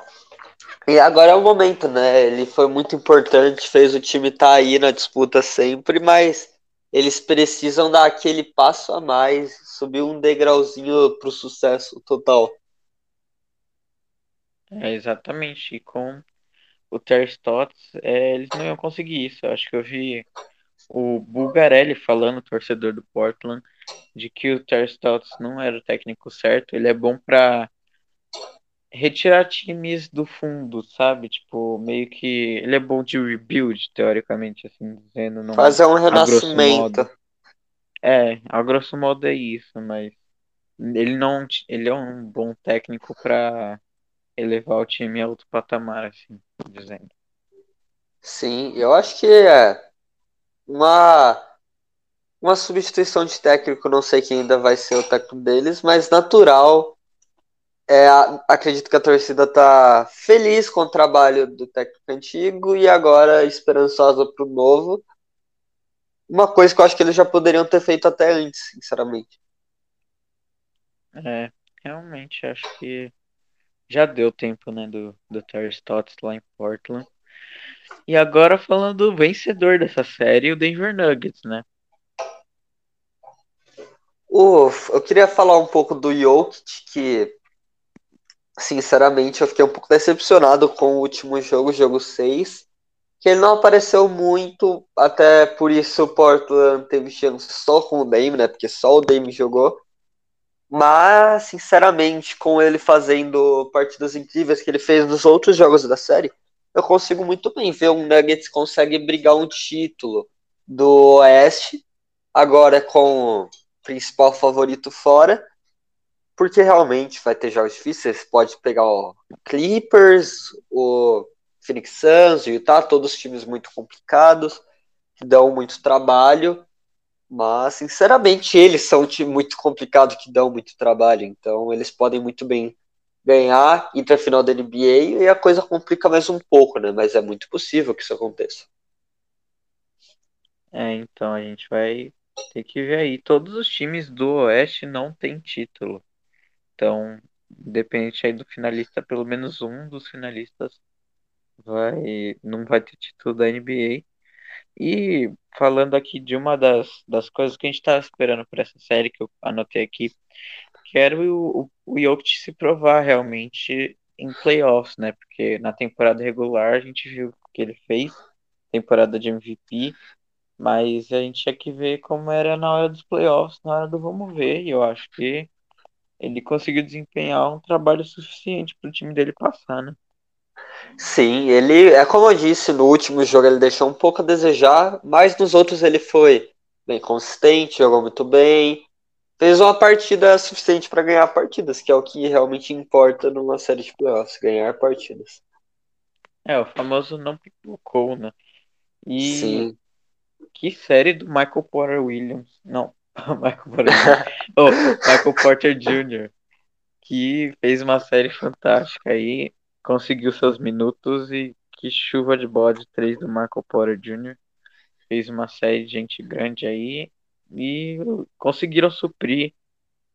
E agora é o momento, né? Ele foi muito importante, fez o time estar tá aí na disputa sempre, mas eles precisam dar aquele passo a mais, subir um degrauzinho para o sucesso total. É, exatamente. E com o Ter Stotts, é, eles não iam conseguir isso. Eu acho que eu vi o Bulgarelli falando, torcedor do Portland, de que o Ter Stotts não era o técnico certo. Ele é bom para retirar times do fundo, sabe? Tipo, meio que ele é bom de rebuild, teoricamente, assim dizendo. Fazer um renascimento. É, a grosso modo é isso, mas ele não, ele é um bom técnico para elevar o time a outro patamar, assim, dizendo. Sim, eu acho que é uma uma substituição de técnico, não sei quem ainda vai ser o técnico deles, mas natural. É, acredito que a torcida tá feliz com o trabalho do técnico antigo e agora esperançosa pro novo. Uma coisa que eu acho que eles já poderiam ter feito até antes, sinceramente. É, realmente acho que já deu tempo, né, do, do Terry Stotts lá em Portland. E agora falando do vencedor dessa série, o Denver Nuggets, né? Uf, eu queria falar um pouco do Jokic, que sinceramente eu fiquei um pouco decepcionado com o último jogo, jogo 6, que ele não apareceu muito, até por isso o Portland teve chance só com o Dame, né? Porque só o Dame jogou. Mas, sinceramente, com ele fazendo partidas incríveis que ele fez nos outros jogos da série, eu consigo muito bem ver um Nuggets consegue brigar um título do Oeste, agora com o principal favorito fora, porque realmente vai ter jogos difíceis. Pode pegar o Clippers, o Phoenix Suns, o Utah, todos times muito complicados, que dão muito trabalho. Mas, sinceramente, eles são um time muito complicado que dão muito trabalho. Então, eles podem muito bem ganhar, para a final da NBA e a coisa complica mais um pouco, né? Mas é muito possível que isso aconteça. É, então a gente vai ter que ver aí. Todos os times do Oeste não têm título. Então, independente aí do finalista, pelo menos um dos finalistas vai não vai ter título da NBA. E falando aqui de uma das, das coisas que a gente estava esperando para essa série, que eu anotei aqui, quero o, o, o Jokic se provar realmente em playoffs, né? Porque na temporada regular a gente viu o que ele fez, temporada de MVP, mas a gente tinha que ver como era na hora dos playoffs, na hora do vamos ver, e eu acho que ele conseguiu desempenhar um trabalho suficiente para o time dele passar, né? Sim, ele, é como eu disse, no último jogo ele deixou um pouco a desejar, mas nos outros ele foi bem consistente, jogou muito bem, fez uma partida suficiente para ganhar partidas, que é o que realmente importa numa série de playoffs, ganhar partidas. É, o famoso não pipocou, né? E Sim. que série do Michael Porter Williams. Não, Michael Porter, oh, Michael Porter Jr., que fez uma série fantástica aí conseguiu seus minutos e que chuva de bode 3 do Marco Porter Jr. Fez uma série de gente grande aí e conseguiram suprir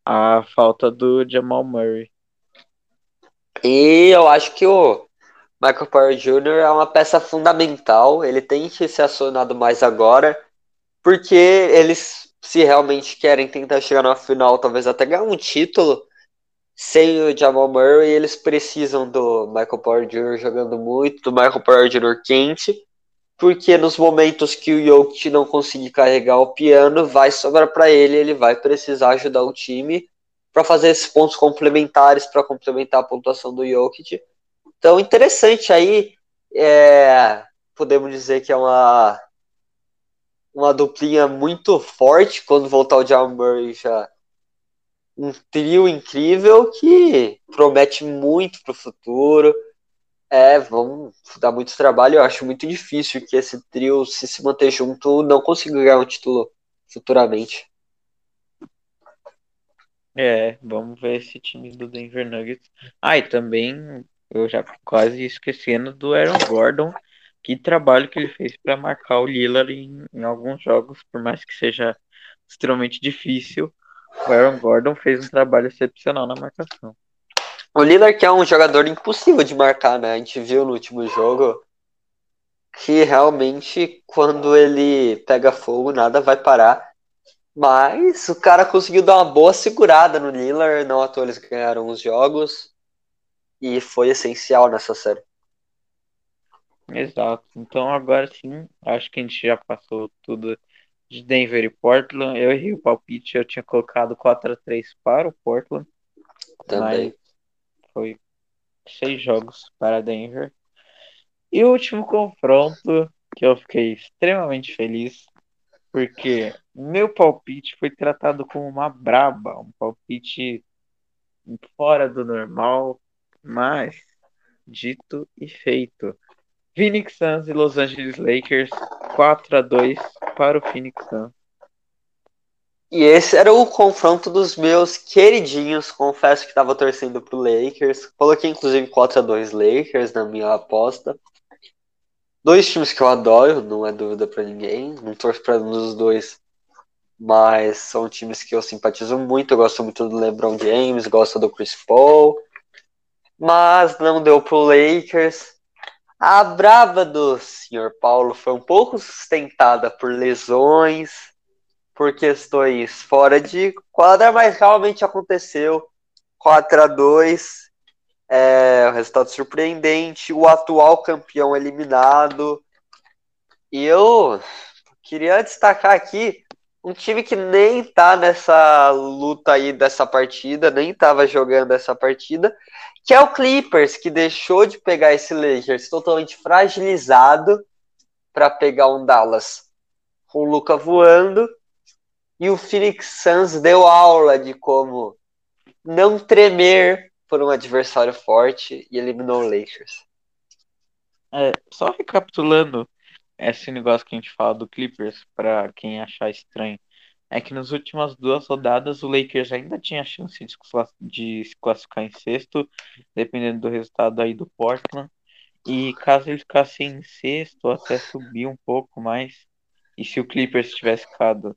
a falta do Jamal Murray. E eu acho que o Michael Porter Jr. é uma peça fundamental. Ele tem que ser acionado mais agora, porque eles, se realmente querem tentar chegar na final, talvez até ganhar um título, sem o Jamal Murray, eles precisam do Michael Porter Jr. jogando muito, do Michael Porter Jr. quente, porque nos momentos que o Jokic não conseguir carregar o piano, vai sobrar para ele, ele vai precisar ajudar o time para fazer esses pontos complementares para complementar a pontuação do Jokic. Então, interessante aí, é, podemos dizer que é uma uma duplinha muito forte quando voltar o Jamal Murray já um trio incrível que promete muito para o futuro. É, vão dar muito trabalho. Eu acho muito difícil que esse trio, se se manter junto, não consiga ganhar um título futuramente. É, vamos ver esse time do Denver Nuggets. Ah, e também eu já quase esquecendo do Aaron Gordon. Que trabalho que ele fez para marcar o Lillard em, em alguns jogos, por mais que seja extremamente difícil. O Aaron Gordon fez um trabalho excepcional na marcação. O Lillard que é um jogador impossível de marcar, né? A gente viu no último jogo que realmente quando ele pega fogo nada vai parar. Mas o cara conseguiu dar uma boa segurada no Lillard, não à toa eles ganharam os jogos e foi essencial nessa série. Exato. Então agora sim, acho que a gente já passou tudo de Denver e Portland. Eu errei o palpite, eu tinha colocado 4 a 3 para o Portland. Também. Foi seis jogos para Denver. E o último confronto, que eu fiquei extremamente feliz, porque meu palpite foi tratado como uma braba, um palpite fora do normal, mas dito e feito. Phoenix Suns e Los Angeles Lakers 4 a 2 para o Phoenix Suns. E esse era o confronto dos meus queridinhos. Confesso que estava torcendo pro Lakers. Coloquei inclusive 4 a 2 Lakers na minha aposta. Dois times que eu adoro, não é dúvida para ninguém. Não torço para um dos dois, mas são times que eu simpatizo muito. Eu gosto muito do LeBron James, gosto do Chris Paul. Mas não deu pro Lakers. A brava do senhor Paulo foi um pouco sustentada por lesões, por questões fora de quadra, mas realmente aconteceu. 4 a 2 é, um resultado surpreendente, o atual campeão eliminado. E eu queria destacar aqui um time que nem tá nessa luta aí dessa partida, nem tava jogando essa partida, que é o Clippers, que deixou de pegar esse Lakers totalmente fragilizado para pegar um Dallas com o Luca voando. E o Phoenix Suns deu aula de como não tremer por um adversário forte e eliminou o Lakers. É, só recapitulando esse negócio que a gente fala do Clippers, para quem achar estranho é que nas últimas duas rodadas o Lakers ainda tinha chance de, de se classificar em sexto, dependendo do resultado aí do Portland. E caso ele ficasse em sexto, até subir um pouco mais. E se o Clippers tivesse ficado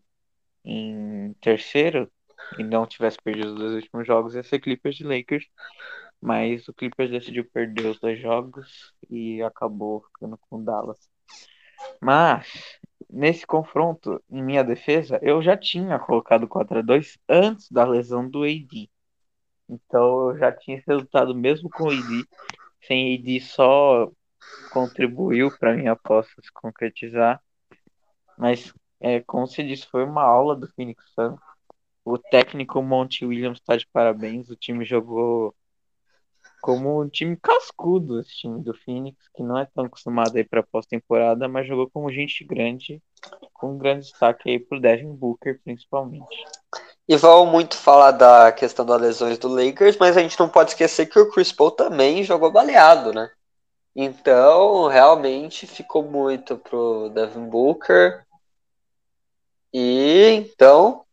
em terceiro e não tivesse perdido os dois últimos jogos, ia ser Clippers e Lakers. Mas o Clippers decidiu perder os dois jogos e acabou ficando com Dallas. Mas nesse confronto, em minha defesa, eu já tinha colocado 4 a 2 antes da lesão do AD. Então eu já tinha esse resultado mesmo com o AD. Sem AD só contribuiu para minha aposta se concretizar. Mas, é, como você disse, foi uma aula do Phoenix Suns. O técnico Monty Williams está de parabéns. O time jogou como um time cascudo, esse time do Phoenix, que não é tão acostumado aí para pós-temporada, mas jogou como gente grande, com um grande destaque aí pro Devin Booker, principalmente. E vão muito falar da questão das lesões do Lakers, mas a gente não pode esquecer que o Chris Paul também jogou baleado, né? Então, realmente ficou muito pro Devin Booker. E então,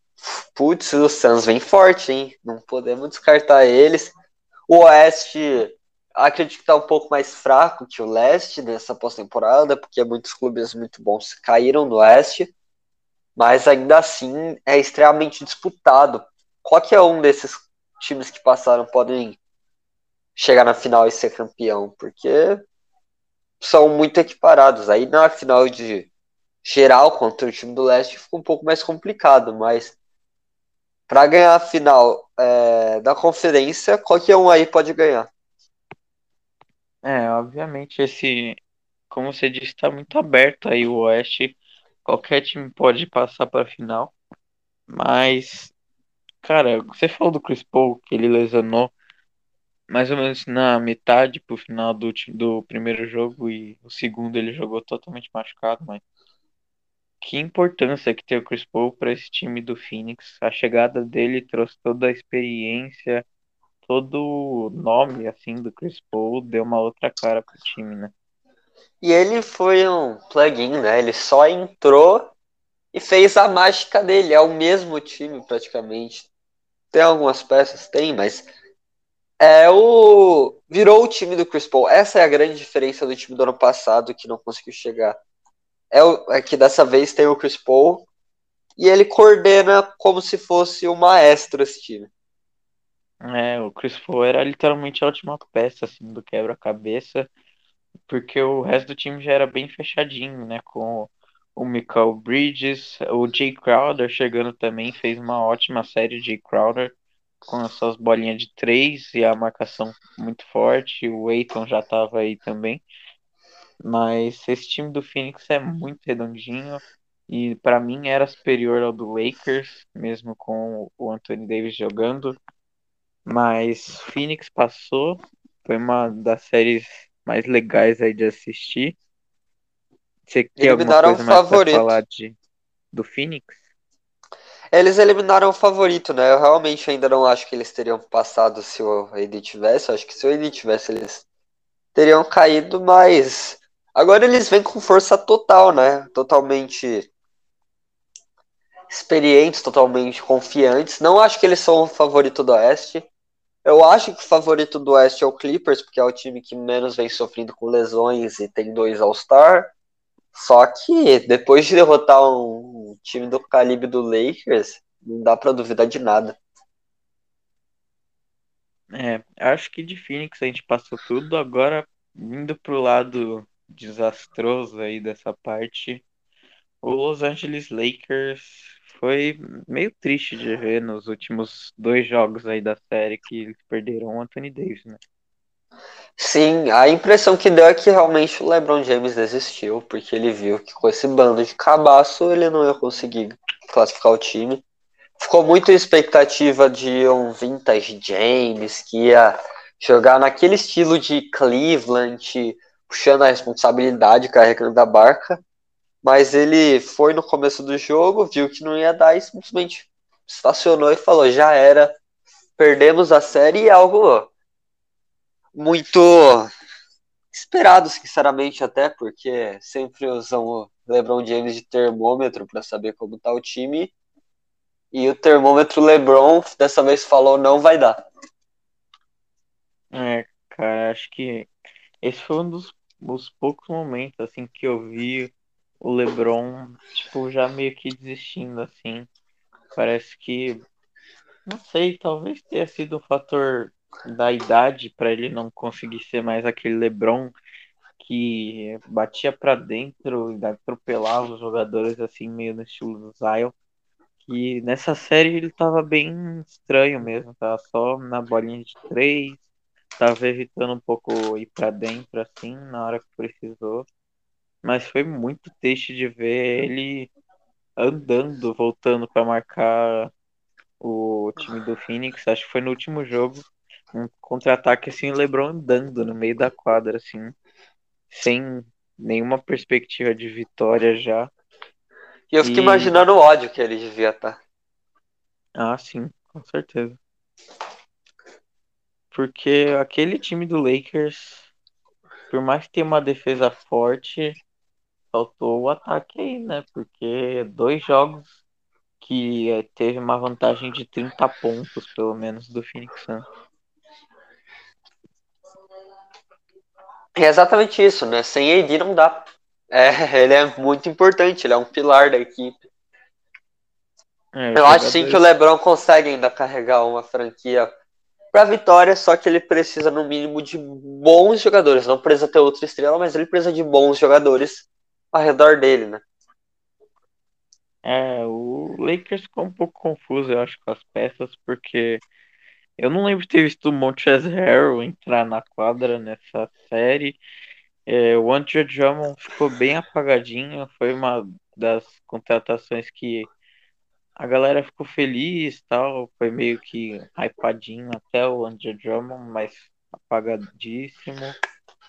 putz, o Suns vem forte, hein? Não podemos descartar eles. O Oeste acredito que está um pouco mais fraco que o Leste nessa pós-temporada, porque muitos clubes muito bons caíram no Oeste, mas ainda assim é extremamente disputado. Qualquer um desses times que passaram podem chegar na final e ser campeão, porque são muito equiparados. Aí na final de geral contra o time do Leste ficou um pouco mais complicado, mas para ganhar a final é, da conferência, qualquer um aí pode ganhar. É, obviamente, esse, como você disse, está muito aberto aí o Oeste. Qualquer time pode passar para a final. Mas, cara, você falou do Chris Paul, que ele lesionou mais ou menos na metade pro final do, do primeiro jogo e o segundo ele jogou totalmente machucado, mas que importância que tem o Chris Paul para esse time do Phoenix. A chegada dele trouxe toda a experiência, todo o nome assim do Chris Paul, deu uma outra cara pro time, né? E ele foi um plugin, né? Ele só entrou e fez a mágica dele. É o mesmo time praticamente. Tem algumas peças, tem, mas é o virou o time do Chris Paul. Essa é a grande diferença do time do ano passado que não conseguiu chegar. É, o, é que dessa vez tem o Chris Paul e ele coordena como se fosse o maestro esse time. É, o Chris Paul era literalmente a última peça assim do quebra-cabeça, porque o resto do time já era bem fechadinho, né, com o Michael Bridges, o Jay Crowder chegando também, fez uma ótima série de Crowder com as suas bolinhas de três e a marcação muito forte, o Aiton já estava aí também. Mas esse time do Phoenix é muito redondinho e para mim era superior ao do Lakers, mesmo com o Anthony Davis jogando. Mas Phoenix passou, foi uma das séries mais legais aí de assistir. Você tem alguma coisa mais pra falar de, do Phoenix? Eles eliminaram o favorito, né? Eu realmente ainda não acho que eles teriam passado se o AD tivesse. Eu acho que se o AD tivesse, eles teriam caído, mas agora eles vêm com força total, né? Totalmente experientes, totalmente confiantes. Não acho que eles são o favorito do Oeste. Eu acho que o favorito do Oeste é o Clippers, porque é o time que menos vem sofrendo com lesões e tem dois All-Star. Só que depois de derrotar um time do calibre do Lakers, não dá para duvidar de nada. É, acho que de Phoenix a gente passou tudo. Agora, indo pro lado desastroso aí dessa parte, o Los Angeles Lakers foi meio triste de ver nos últimos dois jogos aí da série que eles perderam o Anthony Davis, né? Sim, a impressão que deu é que realmente o LeBron James desistiu, porque ele viu que com esse bando de cabaço ele não ia conseguir classificar o time. Ficou muito expectativa de um vintage James que ia jogar naquele estilo de Cleveland, puxando a responsabilidade, carregando a barca. Mas ele foi no começo do jogo, viu que não ia dar e simplesmente estacionou e falou: já era, perdemos a série e algo muito esperado, sinceramente, até porque sempre usam o LeBron James de termômetro para saber como tá o time. E o termômetro LeBron dessa vez falou: não vai dar. É, cara, acho que esse foi um dos, dos poucos momentos assim que eu vi o LeBron, tipo, já meio que desistindo, assim. Parece que, não sei, talvez tenha sido um fator da idade para ele não conseguir ser mais aquele LeBron que batia para dentro e atropelava os jogadores assim meio no estilo do Zion. Que nessa série ele tava bem estranho mesmo, tava só na bolinha de três, tava evitando um pouco ir para dentro assim na hora que precisou. Mas foi muito triste de ver ele andando, voltando para marcar o time do Phoenix. Acho que foi no último jogo. Um contra-ataque assim, o LeBron andando no meio da quadra, assim, sem nenhuma perspectiva de vitória já. E eu fico e... imaginando o ódio que ele devia estar. Tá. Ah, sim, com certeza. Porque aquele time do Lakers, por mais que tenha uma defesa forte, faltou o ataque aí, né? Porque dois jogos que teve uma vantagem de 30 pontos, pelo menos, do Phoenix Suns. É exatamente isso, né? Sem AD não dá. É, ele é muito importante, ele é um pilar da equipe. É, Eu acho sim que o LeBron consegue ainda carregar uma franquia para vitória, só que ele precisa no mínimo de bons jogadores. Não precisa ter outra estrela, mas ele precisa de bons jogadores ao redor dele, né? É, o Lakers ficou um pouco confuso, eu acho, com as peças, porque eu não lembro de ter visto o Montrezl Harrell entrar na quadra nessa série. É, o Andrew Drummond ficou bem apagadinho, foi uma das contratações que a galera ficou feliz tal, foi meio que hypadinho até o Andrew Drummond, mas apagadíssimo.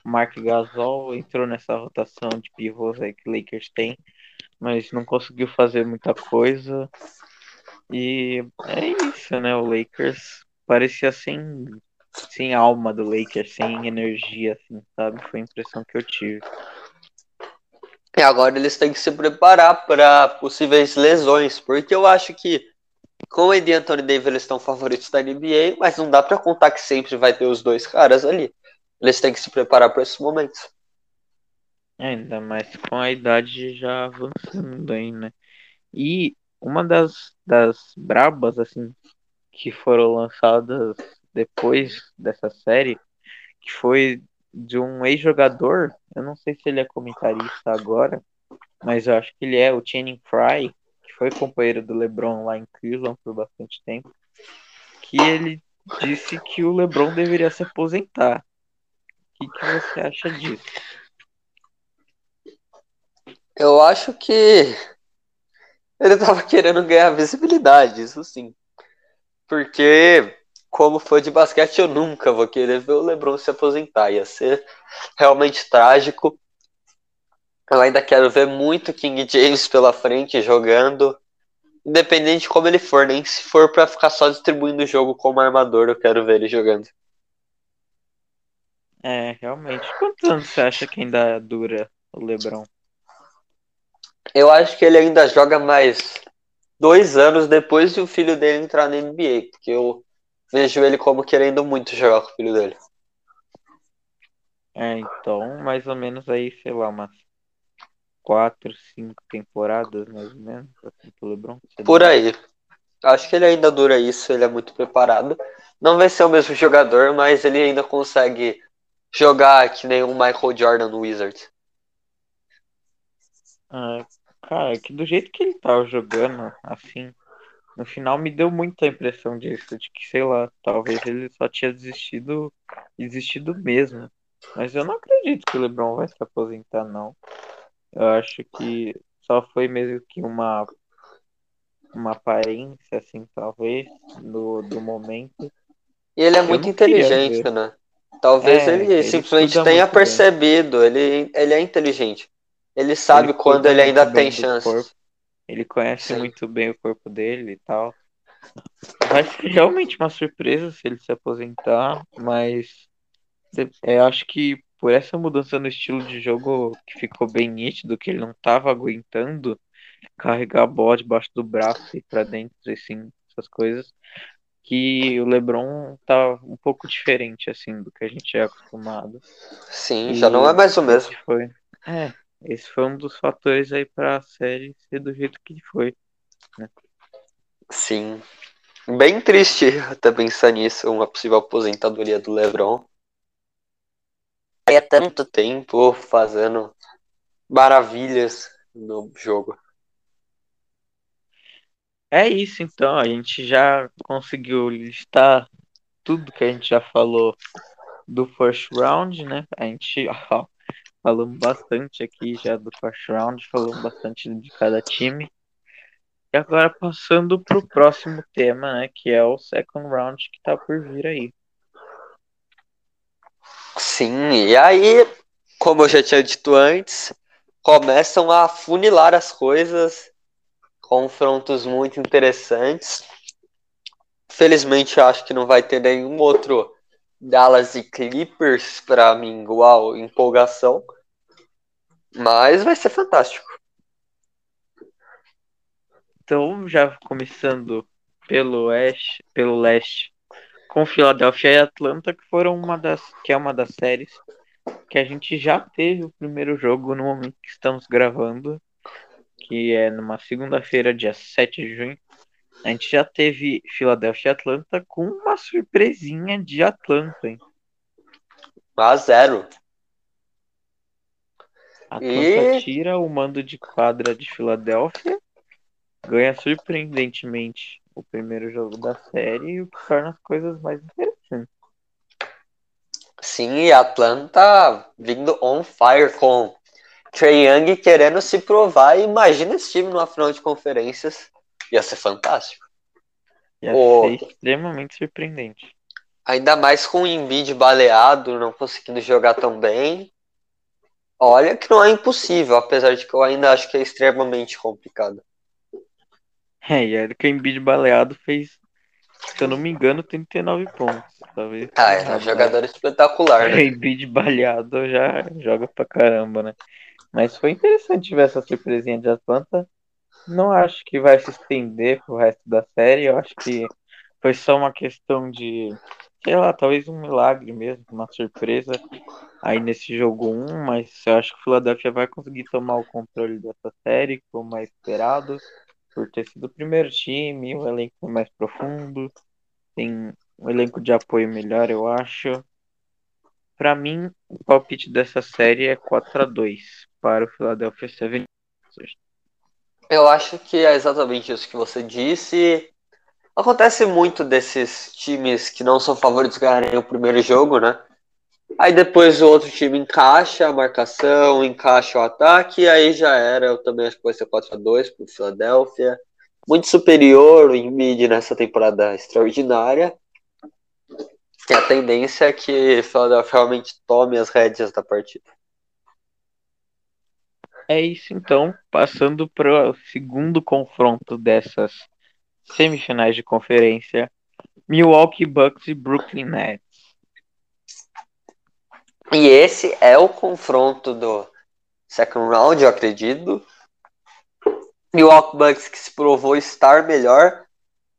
Mark Gasol entrou nessa rotação de pivôs aí que Lakers tem, mas não conseguiu fazer muita coisa. E é isso, né? O Lakers parecia sem, sem alma do Lakers, sem energia, assim, sabe? Foi a impressão que eu tive. E agora eles têm que se preparar para possíveis lesões, porque eu acho que Com o Ed e Anthony Davis eles estão favoritos da NBA, mas não dá para contar que sempre vai ter os dois caras ali. Eles têm que se preparar para esses momentos. Ainda mais com a idade já avançando aí, né? E uma das, das brabas, assim, que foram lançadas depois dessa série, que foi de um ex-jogador, eu não sei se ele é comentarista agora, mas eu acho que ele é, o Channing Frye, que foi companheiro do LeBron lá em Cleveland por bastante tempo, que ele disse que o LeBron deveria se aposentar. O que, que você acha disso? Eu acho que ele tava querendo ganhar visibilidade, isso sim. Porque, como fã de basquete, eu nunca vou querer ver o LeBron se aposentar. Ia ser realmente trágico. Eu ainda quero ver muito King James pela frente jogando. Independente de como ele for, nem se for para ficar só distribuindo o jogo como armador, eu quero ver ele jogando. É, realmente. Quantos anos você acha que ainda dura o LeBron? Eu acho que ele ainda joga mais dois anos depois de o filho dele entrar na NBA, porque eu vejo ele como querendo muito jogar com o filho dele. É, então, mais ou menos aí, sei lá, umas quatro, cinco temporadas, mais ou menos, assim, pro LeBron. Por aí. Acho que ele ainda dura isso, ele é muito preparado. Não vai ser o mesmo jogador, mas ele ainda consegue jogar que nem o Michael Jordan no Wizards. Ah, cara, que do jeito que ele tava jogando, assim, no final me deu muita impressão disso, de que, sei lá, talvez ele só tinha desistido, desistido mesmo. Mas eu não acredito que o LeBron vai se aposentar, não. Eu acho que só foi mesmo que uma uma aparência, assim, talvez, do, do momento. E ele é muito inteligente, né? Talvez é, ele, ele, simplesmente tenha percebido, ele, ele é inteligente. Ele sabe ele quando ele ainda tem chance. Ele conhece Sim. muito bem o corpo dele e tal. Vai ser realmente uma surpresa se ele se aposentar, mas eu acho que por essa mudança no estilo de jogo que ficou bem nítido, que ele não estava aguentando carregar a bola debaixo do braço e para dentro, assim, essas coisas, que o LeBron tá um pouco diferente, assim, do que a gente é acostumado. Sim, e já não é mais o mesmo. Foi, é, esse foi um dos fatores aí para a série ser do jeito que foi, né? Sim. Bem triste até pensar nisso, uma possível aposentadoria do LeBron há tanto tempo fazendo maravilhas no jogo. É isso então, a gente já conseguiu listar tudo que a gente já falou do first round, né? A gente falamos bastante aqui já do first round, falamos bastante de cada time. E agora passando para o próximo tema, né? Que é o second round que tá por vir aí. Sim, e aí, como eu já tinha dito antes, começam a funilar as coisas, confrontos muito interessantes. Felizmente, acho que não vai ter nenhum outro Dallas e Clippers para minguar empolgação, mas vai ser fantástico. Então, já começando pelo oeste, pelo leste, com Philadelphia e Atlanta, que foram uma das que é uma das séries que a gente já teve o primeiro jogo no momento que estamos gravando, que é numa segunda-feira, dia 7 de junho. A gente já teve Philadelphia e Atlanta com uma surpresinha de Atlanta, hein? A zero. Atlanta e... tira o mando de quadra de Filadélfia, ganha surpreendentemente o primeiro jogo da série, o que torna as coisas mais interessantes. Sim, e Atlanta vindo on fire com Trey Young querendo se provar. Imagina esse time numa final de conferências. Ia ser fantástico. Ia o... ser extremamente surpreendente. Ainda mais com o Embiid baleado, não conseguindo jogar tão bem. Olha que não é impossível, apesar de que eu ainda acho que é extremamente complicado. É, e era que o Embiid baleado fez, se eu não me engano, 39 pontos. Talvez. Ah, é um jogador espetacular, né? O Embiid baleado já joga pra caramba, né? Mas foi interessante ver essa surpresinha de Atlanta. Não acho que vai se estender pro resto da série. Eu acho que foi só uma questão de, sei lá, talvez um milagre mesmo, uma surpresa aí nesse jogo 1, mas eu acho que o Philadelphia vai conseguir tomar o controle dessa série, como é esperado, por ter sido o primeiro time, o elenco mais profundo, tem um elenco de apoio melhor, eu acho. Para mim, o palpite dessa série é 4 a 2 para o Philadelphia 76ers. Eu acho que é exatamente isso que você disse. Acontece muito desses times que não são favoritos ganharem o primeiro jogo, né? Aí depois o outro time encaixa a marcação, encaixa o ataque, e aí já era. Eu também acho que vai ser 4x2 pro Philadelphia. Muito superior o Embiid nessa temporada extraordinária. E a tendência é que o Philadelphia realmente tome as rédeas da partida. É isso então, passando para o segundo confronto dessas semifinais de conferência, Milwaukee Bucks e Brooklyn Nets. E esse é o confronto do second round, eu acredito. Milwaukee Bucks que se provou estar melhor.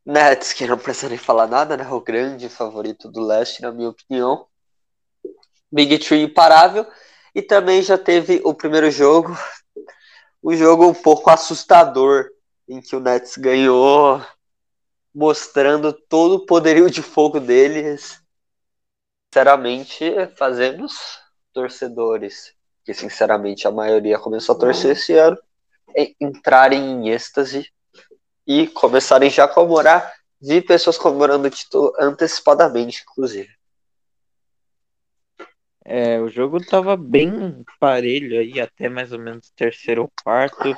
Nets, que não precisa nem falar nada, né? O grande favorito do leste, na minha opinião. Big Tree imparável. E também já teve o primeiro jogo, um jogo um pouco assustador, em que o Nets ganhou, mostrando todo o poderio de fogo deles sinceramente, fazemos torcedores, que sinceramente a maioria começou a torcer esse ano, entrarem em êxtase e começarem já a comemorar. Vi pessoas comemorando o título antecipadamente, inclusive. É, o jogo tava bem parelho aí, até mais ou menos terceiro ou quarto.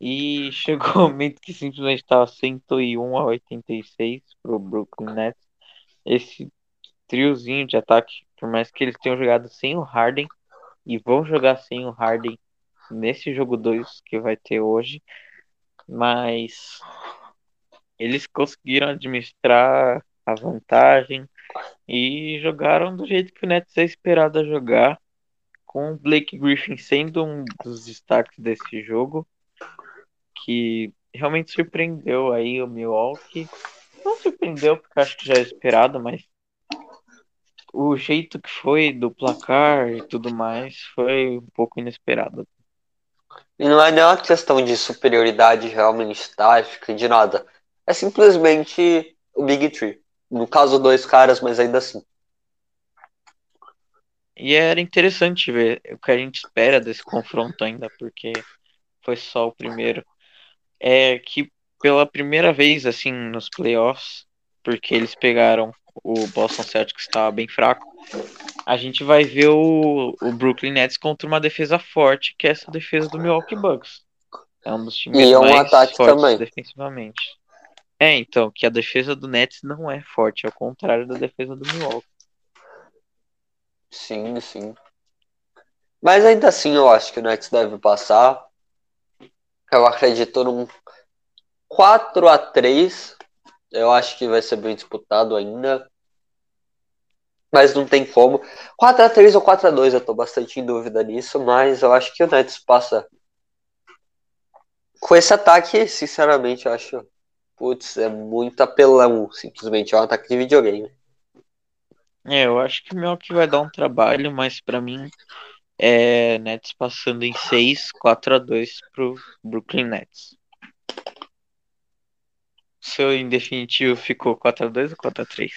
E chegou o momento que simplesmente estava 101 a 86 pro Brooklyn Nets. Esse triozinho de ataque, por mais que eles tenham jogado sem o Harden e vão jogar sem o Harden nesse jogo 2 que vai ter hoje, mas eles conseguiram administrar a vantagem e jogaram do jeito que o Nets é esperado a jogar, com o Blake Griffin sendo um dos destaques desse jogo, que realmente surpreendeu aí o Milwaukee. Não surpreendeu porque acho que já é esperado, mas o jeito que foi do placar e tudo mais foi um pouco inesperado. E não é nenhuma questão de superioridade realmente tática, de nada. É simplesmente o Big Tree. No caso, dois caras, mas ainda assim. E era interessante ver o que a gente espera desse confronto ainda, porque foi só o primeiro. É que pela primeira vez, assim, nos playoffs, porque eles pegaram o Boston Celtics estava bem fraco, a gente vai ver o, o Brooklyn Nets contra uma defesa forte, que é essa defesa do Milwaukee Bucks. É um dos times e é um mais ataque fortes também. defensivamente. É, então, que a defesa do Nets não é forte, ao contrário da defesa do Milwaukee. Sim, sim. Mas ainda assim eu acho que o Nets deve passar. Eu acredito num 4 a 3 Eu acho que vai ser bem disputado ainda. Mas não tem como. 4x3 ou 4x2, eu tô bastante em dúvida nisso, mas eu acho que o Nets passa. Com esse ataque, sinceramente, eu acho. Putz, é muito apelão, simplesmente. É um ataque de videogame. É, eu acho que o Milwaukee vai dar um trabalho, mas para mim é Nets passando em 6, 4 a 2 pro Brooklyn Nets. O seu em definitivo ficou 4 a 2 ou 4 a 3?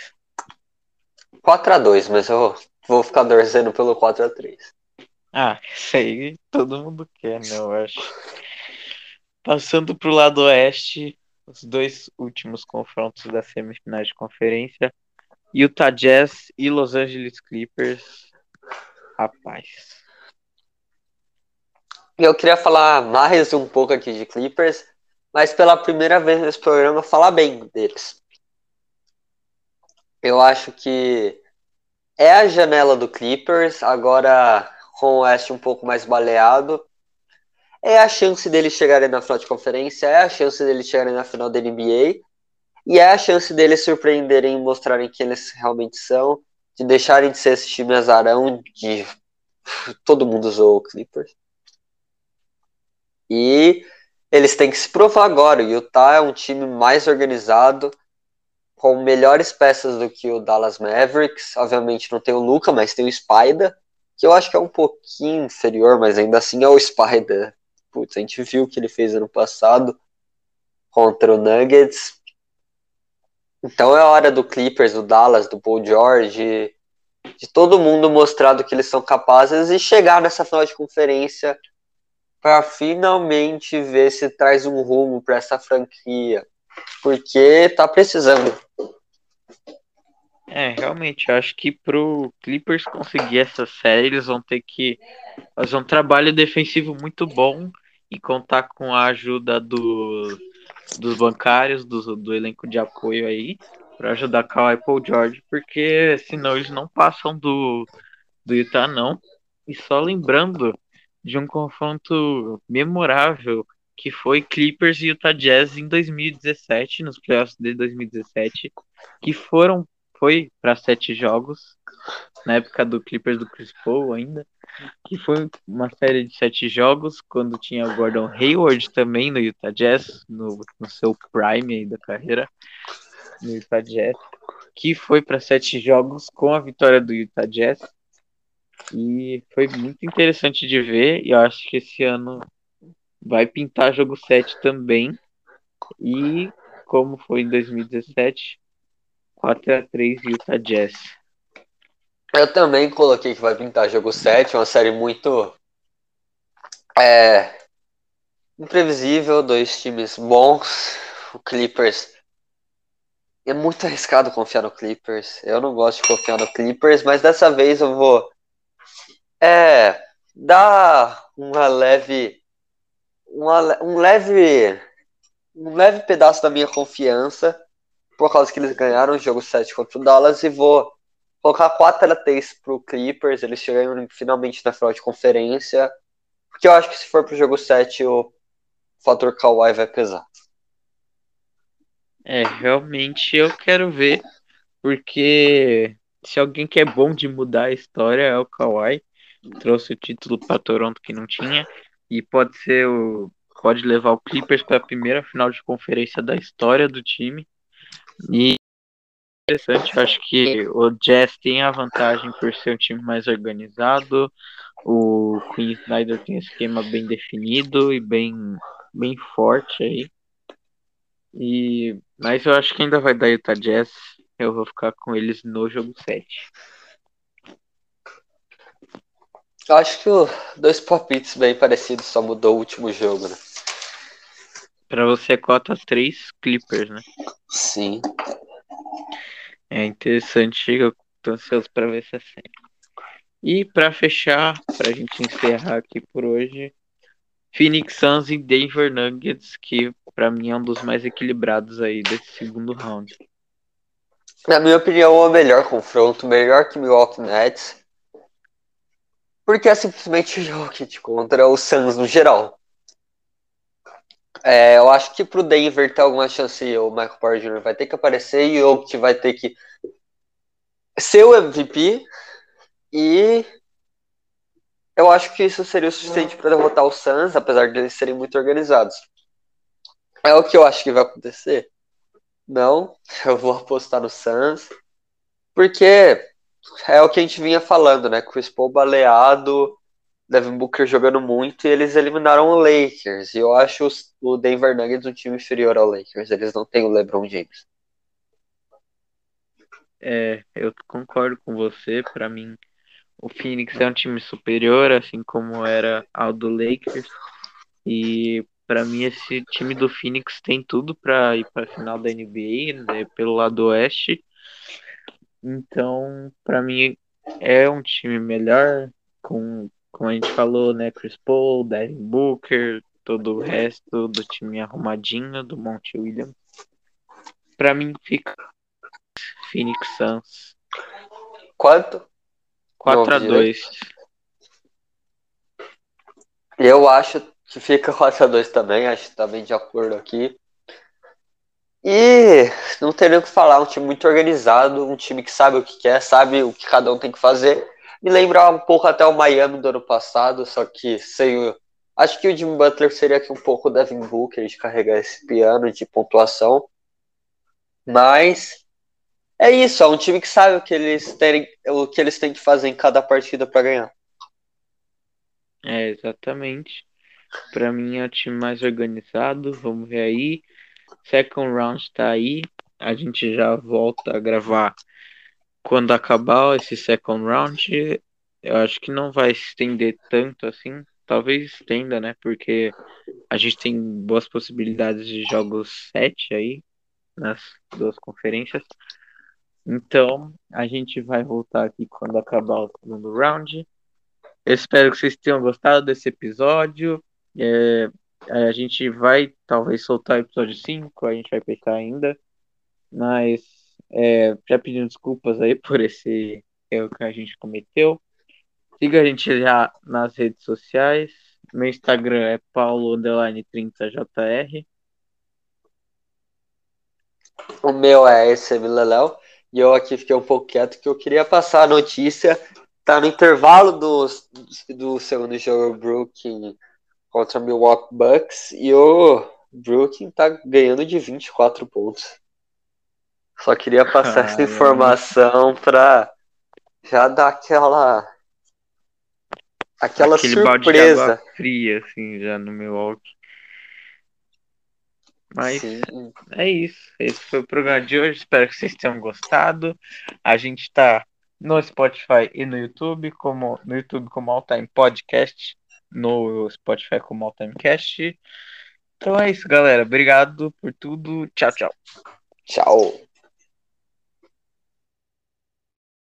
4x2, mas eu vou ficar torcendo pelo 4x3. Ah, isso aí todo mundo quer, né? Eu acho. Passando pro lado oeste, os dois últimos confrontos da semifinal de conferência. Utah Jazz e Los Angeles Clippers. Rapaz. Eu queria falar mais um pouco aqui de Clippers, mas pela primeira vez nesse programa falar bem deles. Eu acho que é a janela do Clippers, agora com o West um pouco mais baleado. É a chance deles chegarem na final de conferência, é a chance deles chegarem na final da NBA, e é a chance deles surpreenderem e mostrarem que eles realmente são, de deixarem de ser esse time azarão de todo mundo usou o Clippers. E eles têm que se provar agora. O Utah é um time mais organizado, com melhores peças do que o Dallas Mavericks. Obviamente não tem o Luca, mas tem o Spider, que eu acho que é um pouquinho inferior, mas ainda assim é o Spider. Putz, a gente viu o que ele fez ano passado contra o Nuggets. Então é hora do Clippers, do Dallas, do Paul George, de todo mundo mostrar do que eles são capazes e chegar nessa final de conferência para finalmente ver se traz um rumo para essa franquia, porque tá precisando. É, realmente, acho que pro Clippers conseguir essa série, eles vão ter que fazer um trabalho defensivo muito bom e contar com a ajuda do, dos bancários, do, do elenco de apoio aí, para ajudar Kawhi Paul George, porque senão eles não passam do, do Utah, não. E só lembrando de um confronto memorável que foi Clippers e Utah Jazz em 2017, nos playoffs de 2017, que foram foi para sete jogos, na época do Clippers do Chris Paul ainda, que foi uma série de sete jogos, quando tinha o Gordon Hayward também no Utah Jazz, no, no seu prime aí da carreira, no Utah Jazz, que foi para sete jogos com a vitória do Utah Jazz, e foi muito interessante de ver, e eu acho que esse ano vai pintar jogo 7 também, e como foi em 2017, 4x3 Utah Jazz. Eu também coloquei que vai pintar jogo 7, uma série muito é, imprevisível, dois times bons. O Clippers é muito arriscado confiar no Clippers. Eu não gosto de confiar no Clippers, mas dessa vez eu vou é, dar uma leve uma, um leve um leve pedaço da minha confiança por causa que eles ganharam o jogo 7 contra o Dallas e vou colocar 4 a 3 pro Clippers, eles chegaram finalmente na final de conferência, porque eu acho que se for pro jogo 7 o fator Kawhi vai pesar. É, realmente eu quero ver, porque se alguém que é bom de mudar a história é o Kawhi, trouxe o título para Toronto que não tinha, e pode ser o pode levar o Clippers para a primeira final de conferência da história do time. E interessante, acho que o Jazz tem a vantagem por ser um time mais organizado. O Queen Snyder tem um esquema bem definido e bem, bem forte aí. E, mas eu acho que ainda vai dar Utah Jazz. Eu vou ficar com eles no jogo 7. Eu acho que dois palpites bem parecidos, só mudou o último jogo, né? Pra você, cota 3 Clippers, né? Sim. É interessante, eu tô ansioso pra ver essa série. E pra fechar, pra gente encerrar aqui por hoje, Phoenix Suns e Denver Nuggets, que pra mim é um dos mais equilibrados aí desse segundo round. Na minha opinião, é o melhor confronto, melhor que Milwaukee Nets, porque é simplesmente o Jokic contra o Suns no geral. É, eu acho que pro Denver ter alguma chance, o Michael Porter Jr. vai ter que aparecer e o Jokic vai ter que ser o MVP. E eu acho que isso seria o suficiente para derrotar o Suns, apesar de eles serem muito organizados. É o que eu acho que vai acontecer? Não, eu vou apostar no Suns, porque é o que a gente vinha falando, né? Chris Paul baleado, Devin Booker jogando muito e eles eliminaram o Lakers. E eu acho o Denver Nuggets um time inferior ao Lakers. Eles não têm o LeBron James. É, eu concordo com você. Para mim, o Phoenix é um time superior, assim como era ao do Lakers. E para mim esse time do Phoenix tem tudo para ir para final da NBA, né, pelo lado oeste. Então, para mim é um time melhor com como a gente falou, né? Chris Paul, Devin Booker, todo o resto do time arrumadinho do Monte Williams. Pra mim fica Phoenix Suns. Quanto? 4 a 2 Eu acho que fica 4 a 2 também, acho que tá bem de acordo aqui. E não tem nem o que falar, um time muito organizado, um time que sabe o que quer, sabe o que cada um tem que fazer. Me lembra um pouco até o Miami do ano passado, só que sem Acho que o Jimmy Butler seria aqui um pouco o Devin Booker de carregar esse piano de pontuação. Mas é isso, é um time que sabe o que eles têm, o que eles têm que fazer em cada partida para ganhar. É, exatamente. Para mim é o time mais organizado. Vamos ver aí. Second round tá aí. A gente já volta a gravar quando acabar esse second round. Eu acho que não vai se estender tanto assim. Talvez estenda, né? Porque a gente tem boas possibilidades de jogos 7 aí nas duas conferências. Então, a gente vai voltar aqui quando acabar o segundo round. Espero que vocês tenham gostado desse episódio. É, a gente vai talvez soltar o episódio 5, a gente vai pensar ainda. Mas é, já pedindo desculpas aí por esse erro que a gente cometeu. Siga a gente já nas redes sociais. Meu Instagram é paulo30jr. O meu é esse Leléo. E eu aqui fiquei um pouco quieto que eu queria passar a notícia. Tá no intervalo do, do segundo jogo Brooklyn contra Milwaukee Bucks e o Brooklyn tá ganhando de 24 pontos. Só queria passar essa informação pra já dar aquela aquela Aquele surpresa balde de fria assim já no Milwaukee. Mas Sim. é isso. Esse foi o programa de hoje. Espero que vocês tenham gostado. A gente está no Spotify e no YouTube, como no YouTube como All Time Podcast, no Spotify como All Time Cast. Então é isso, galera. Obrigado por tudo. Tchau, tchau. Tchau.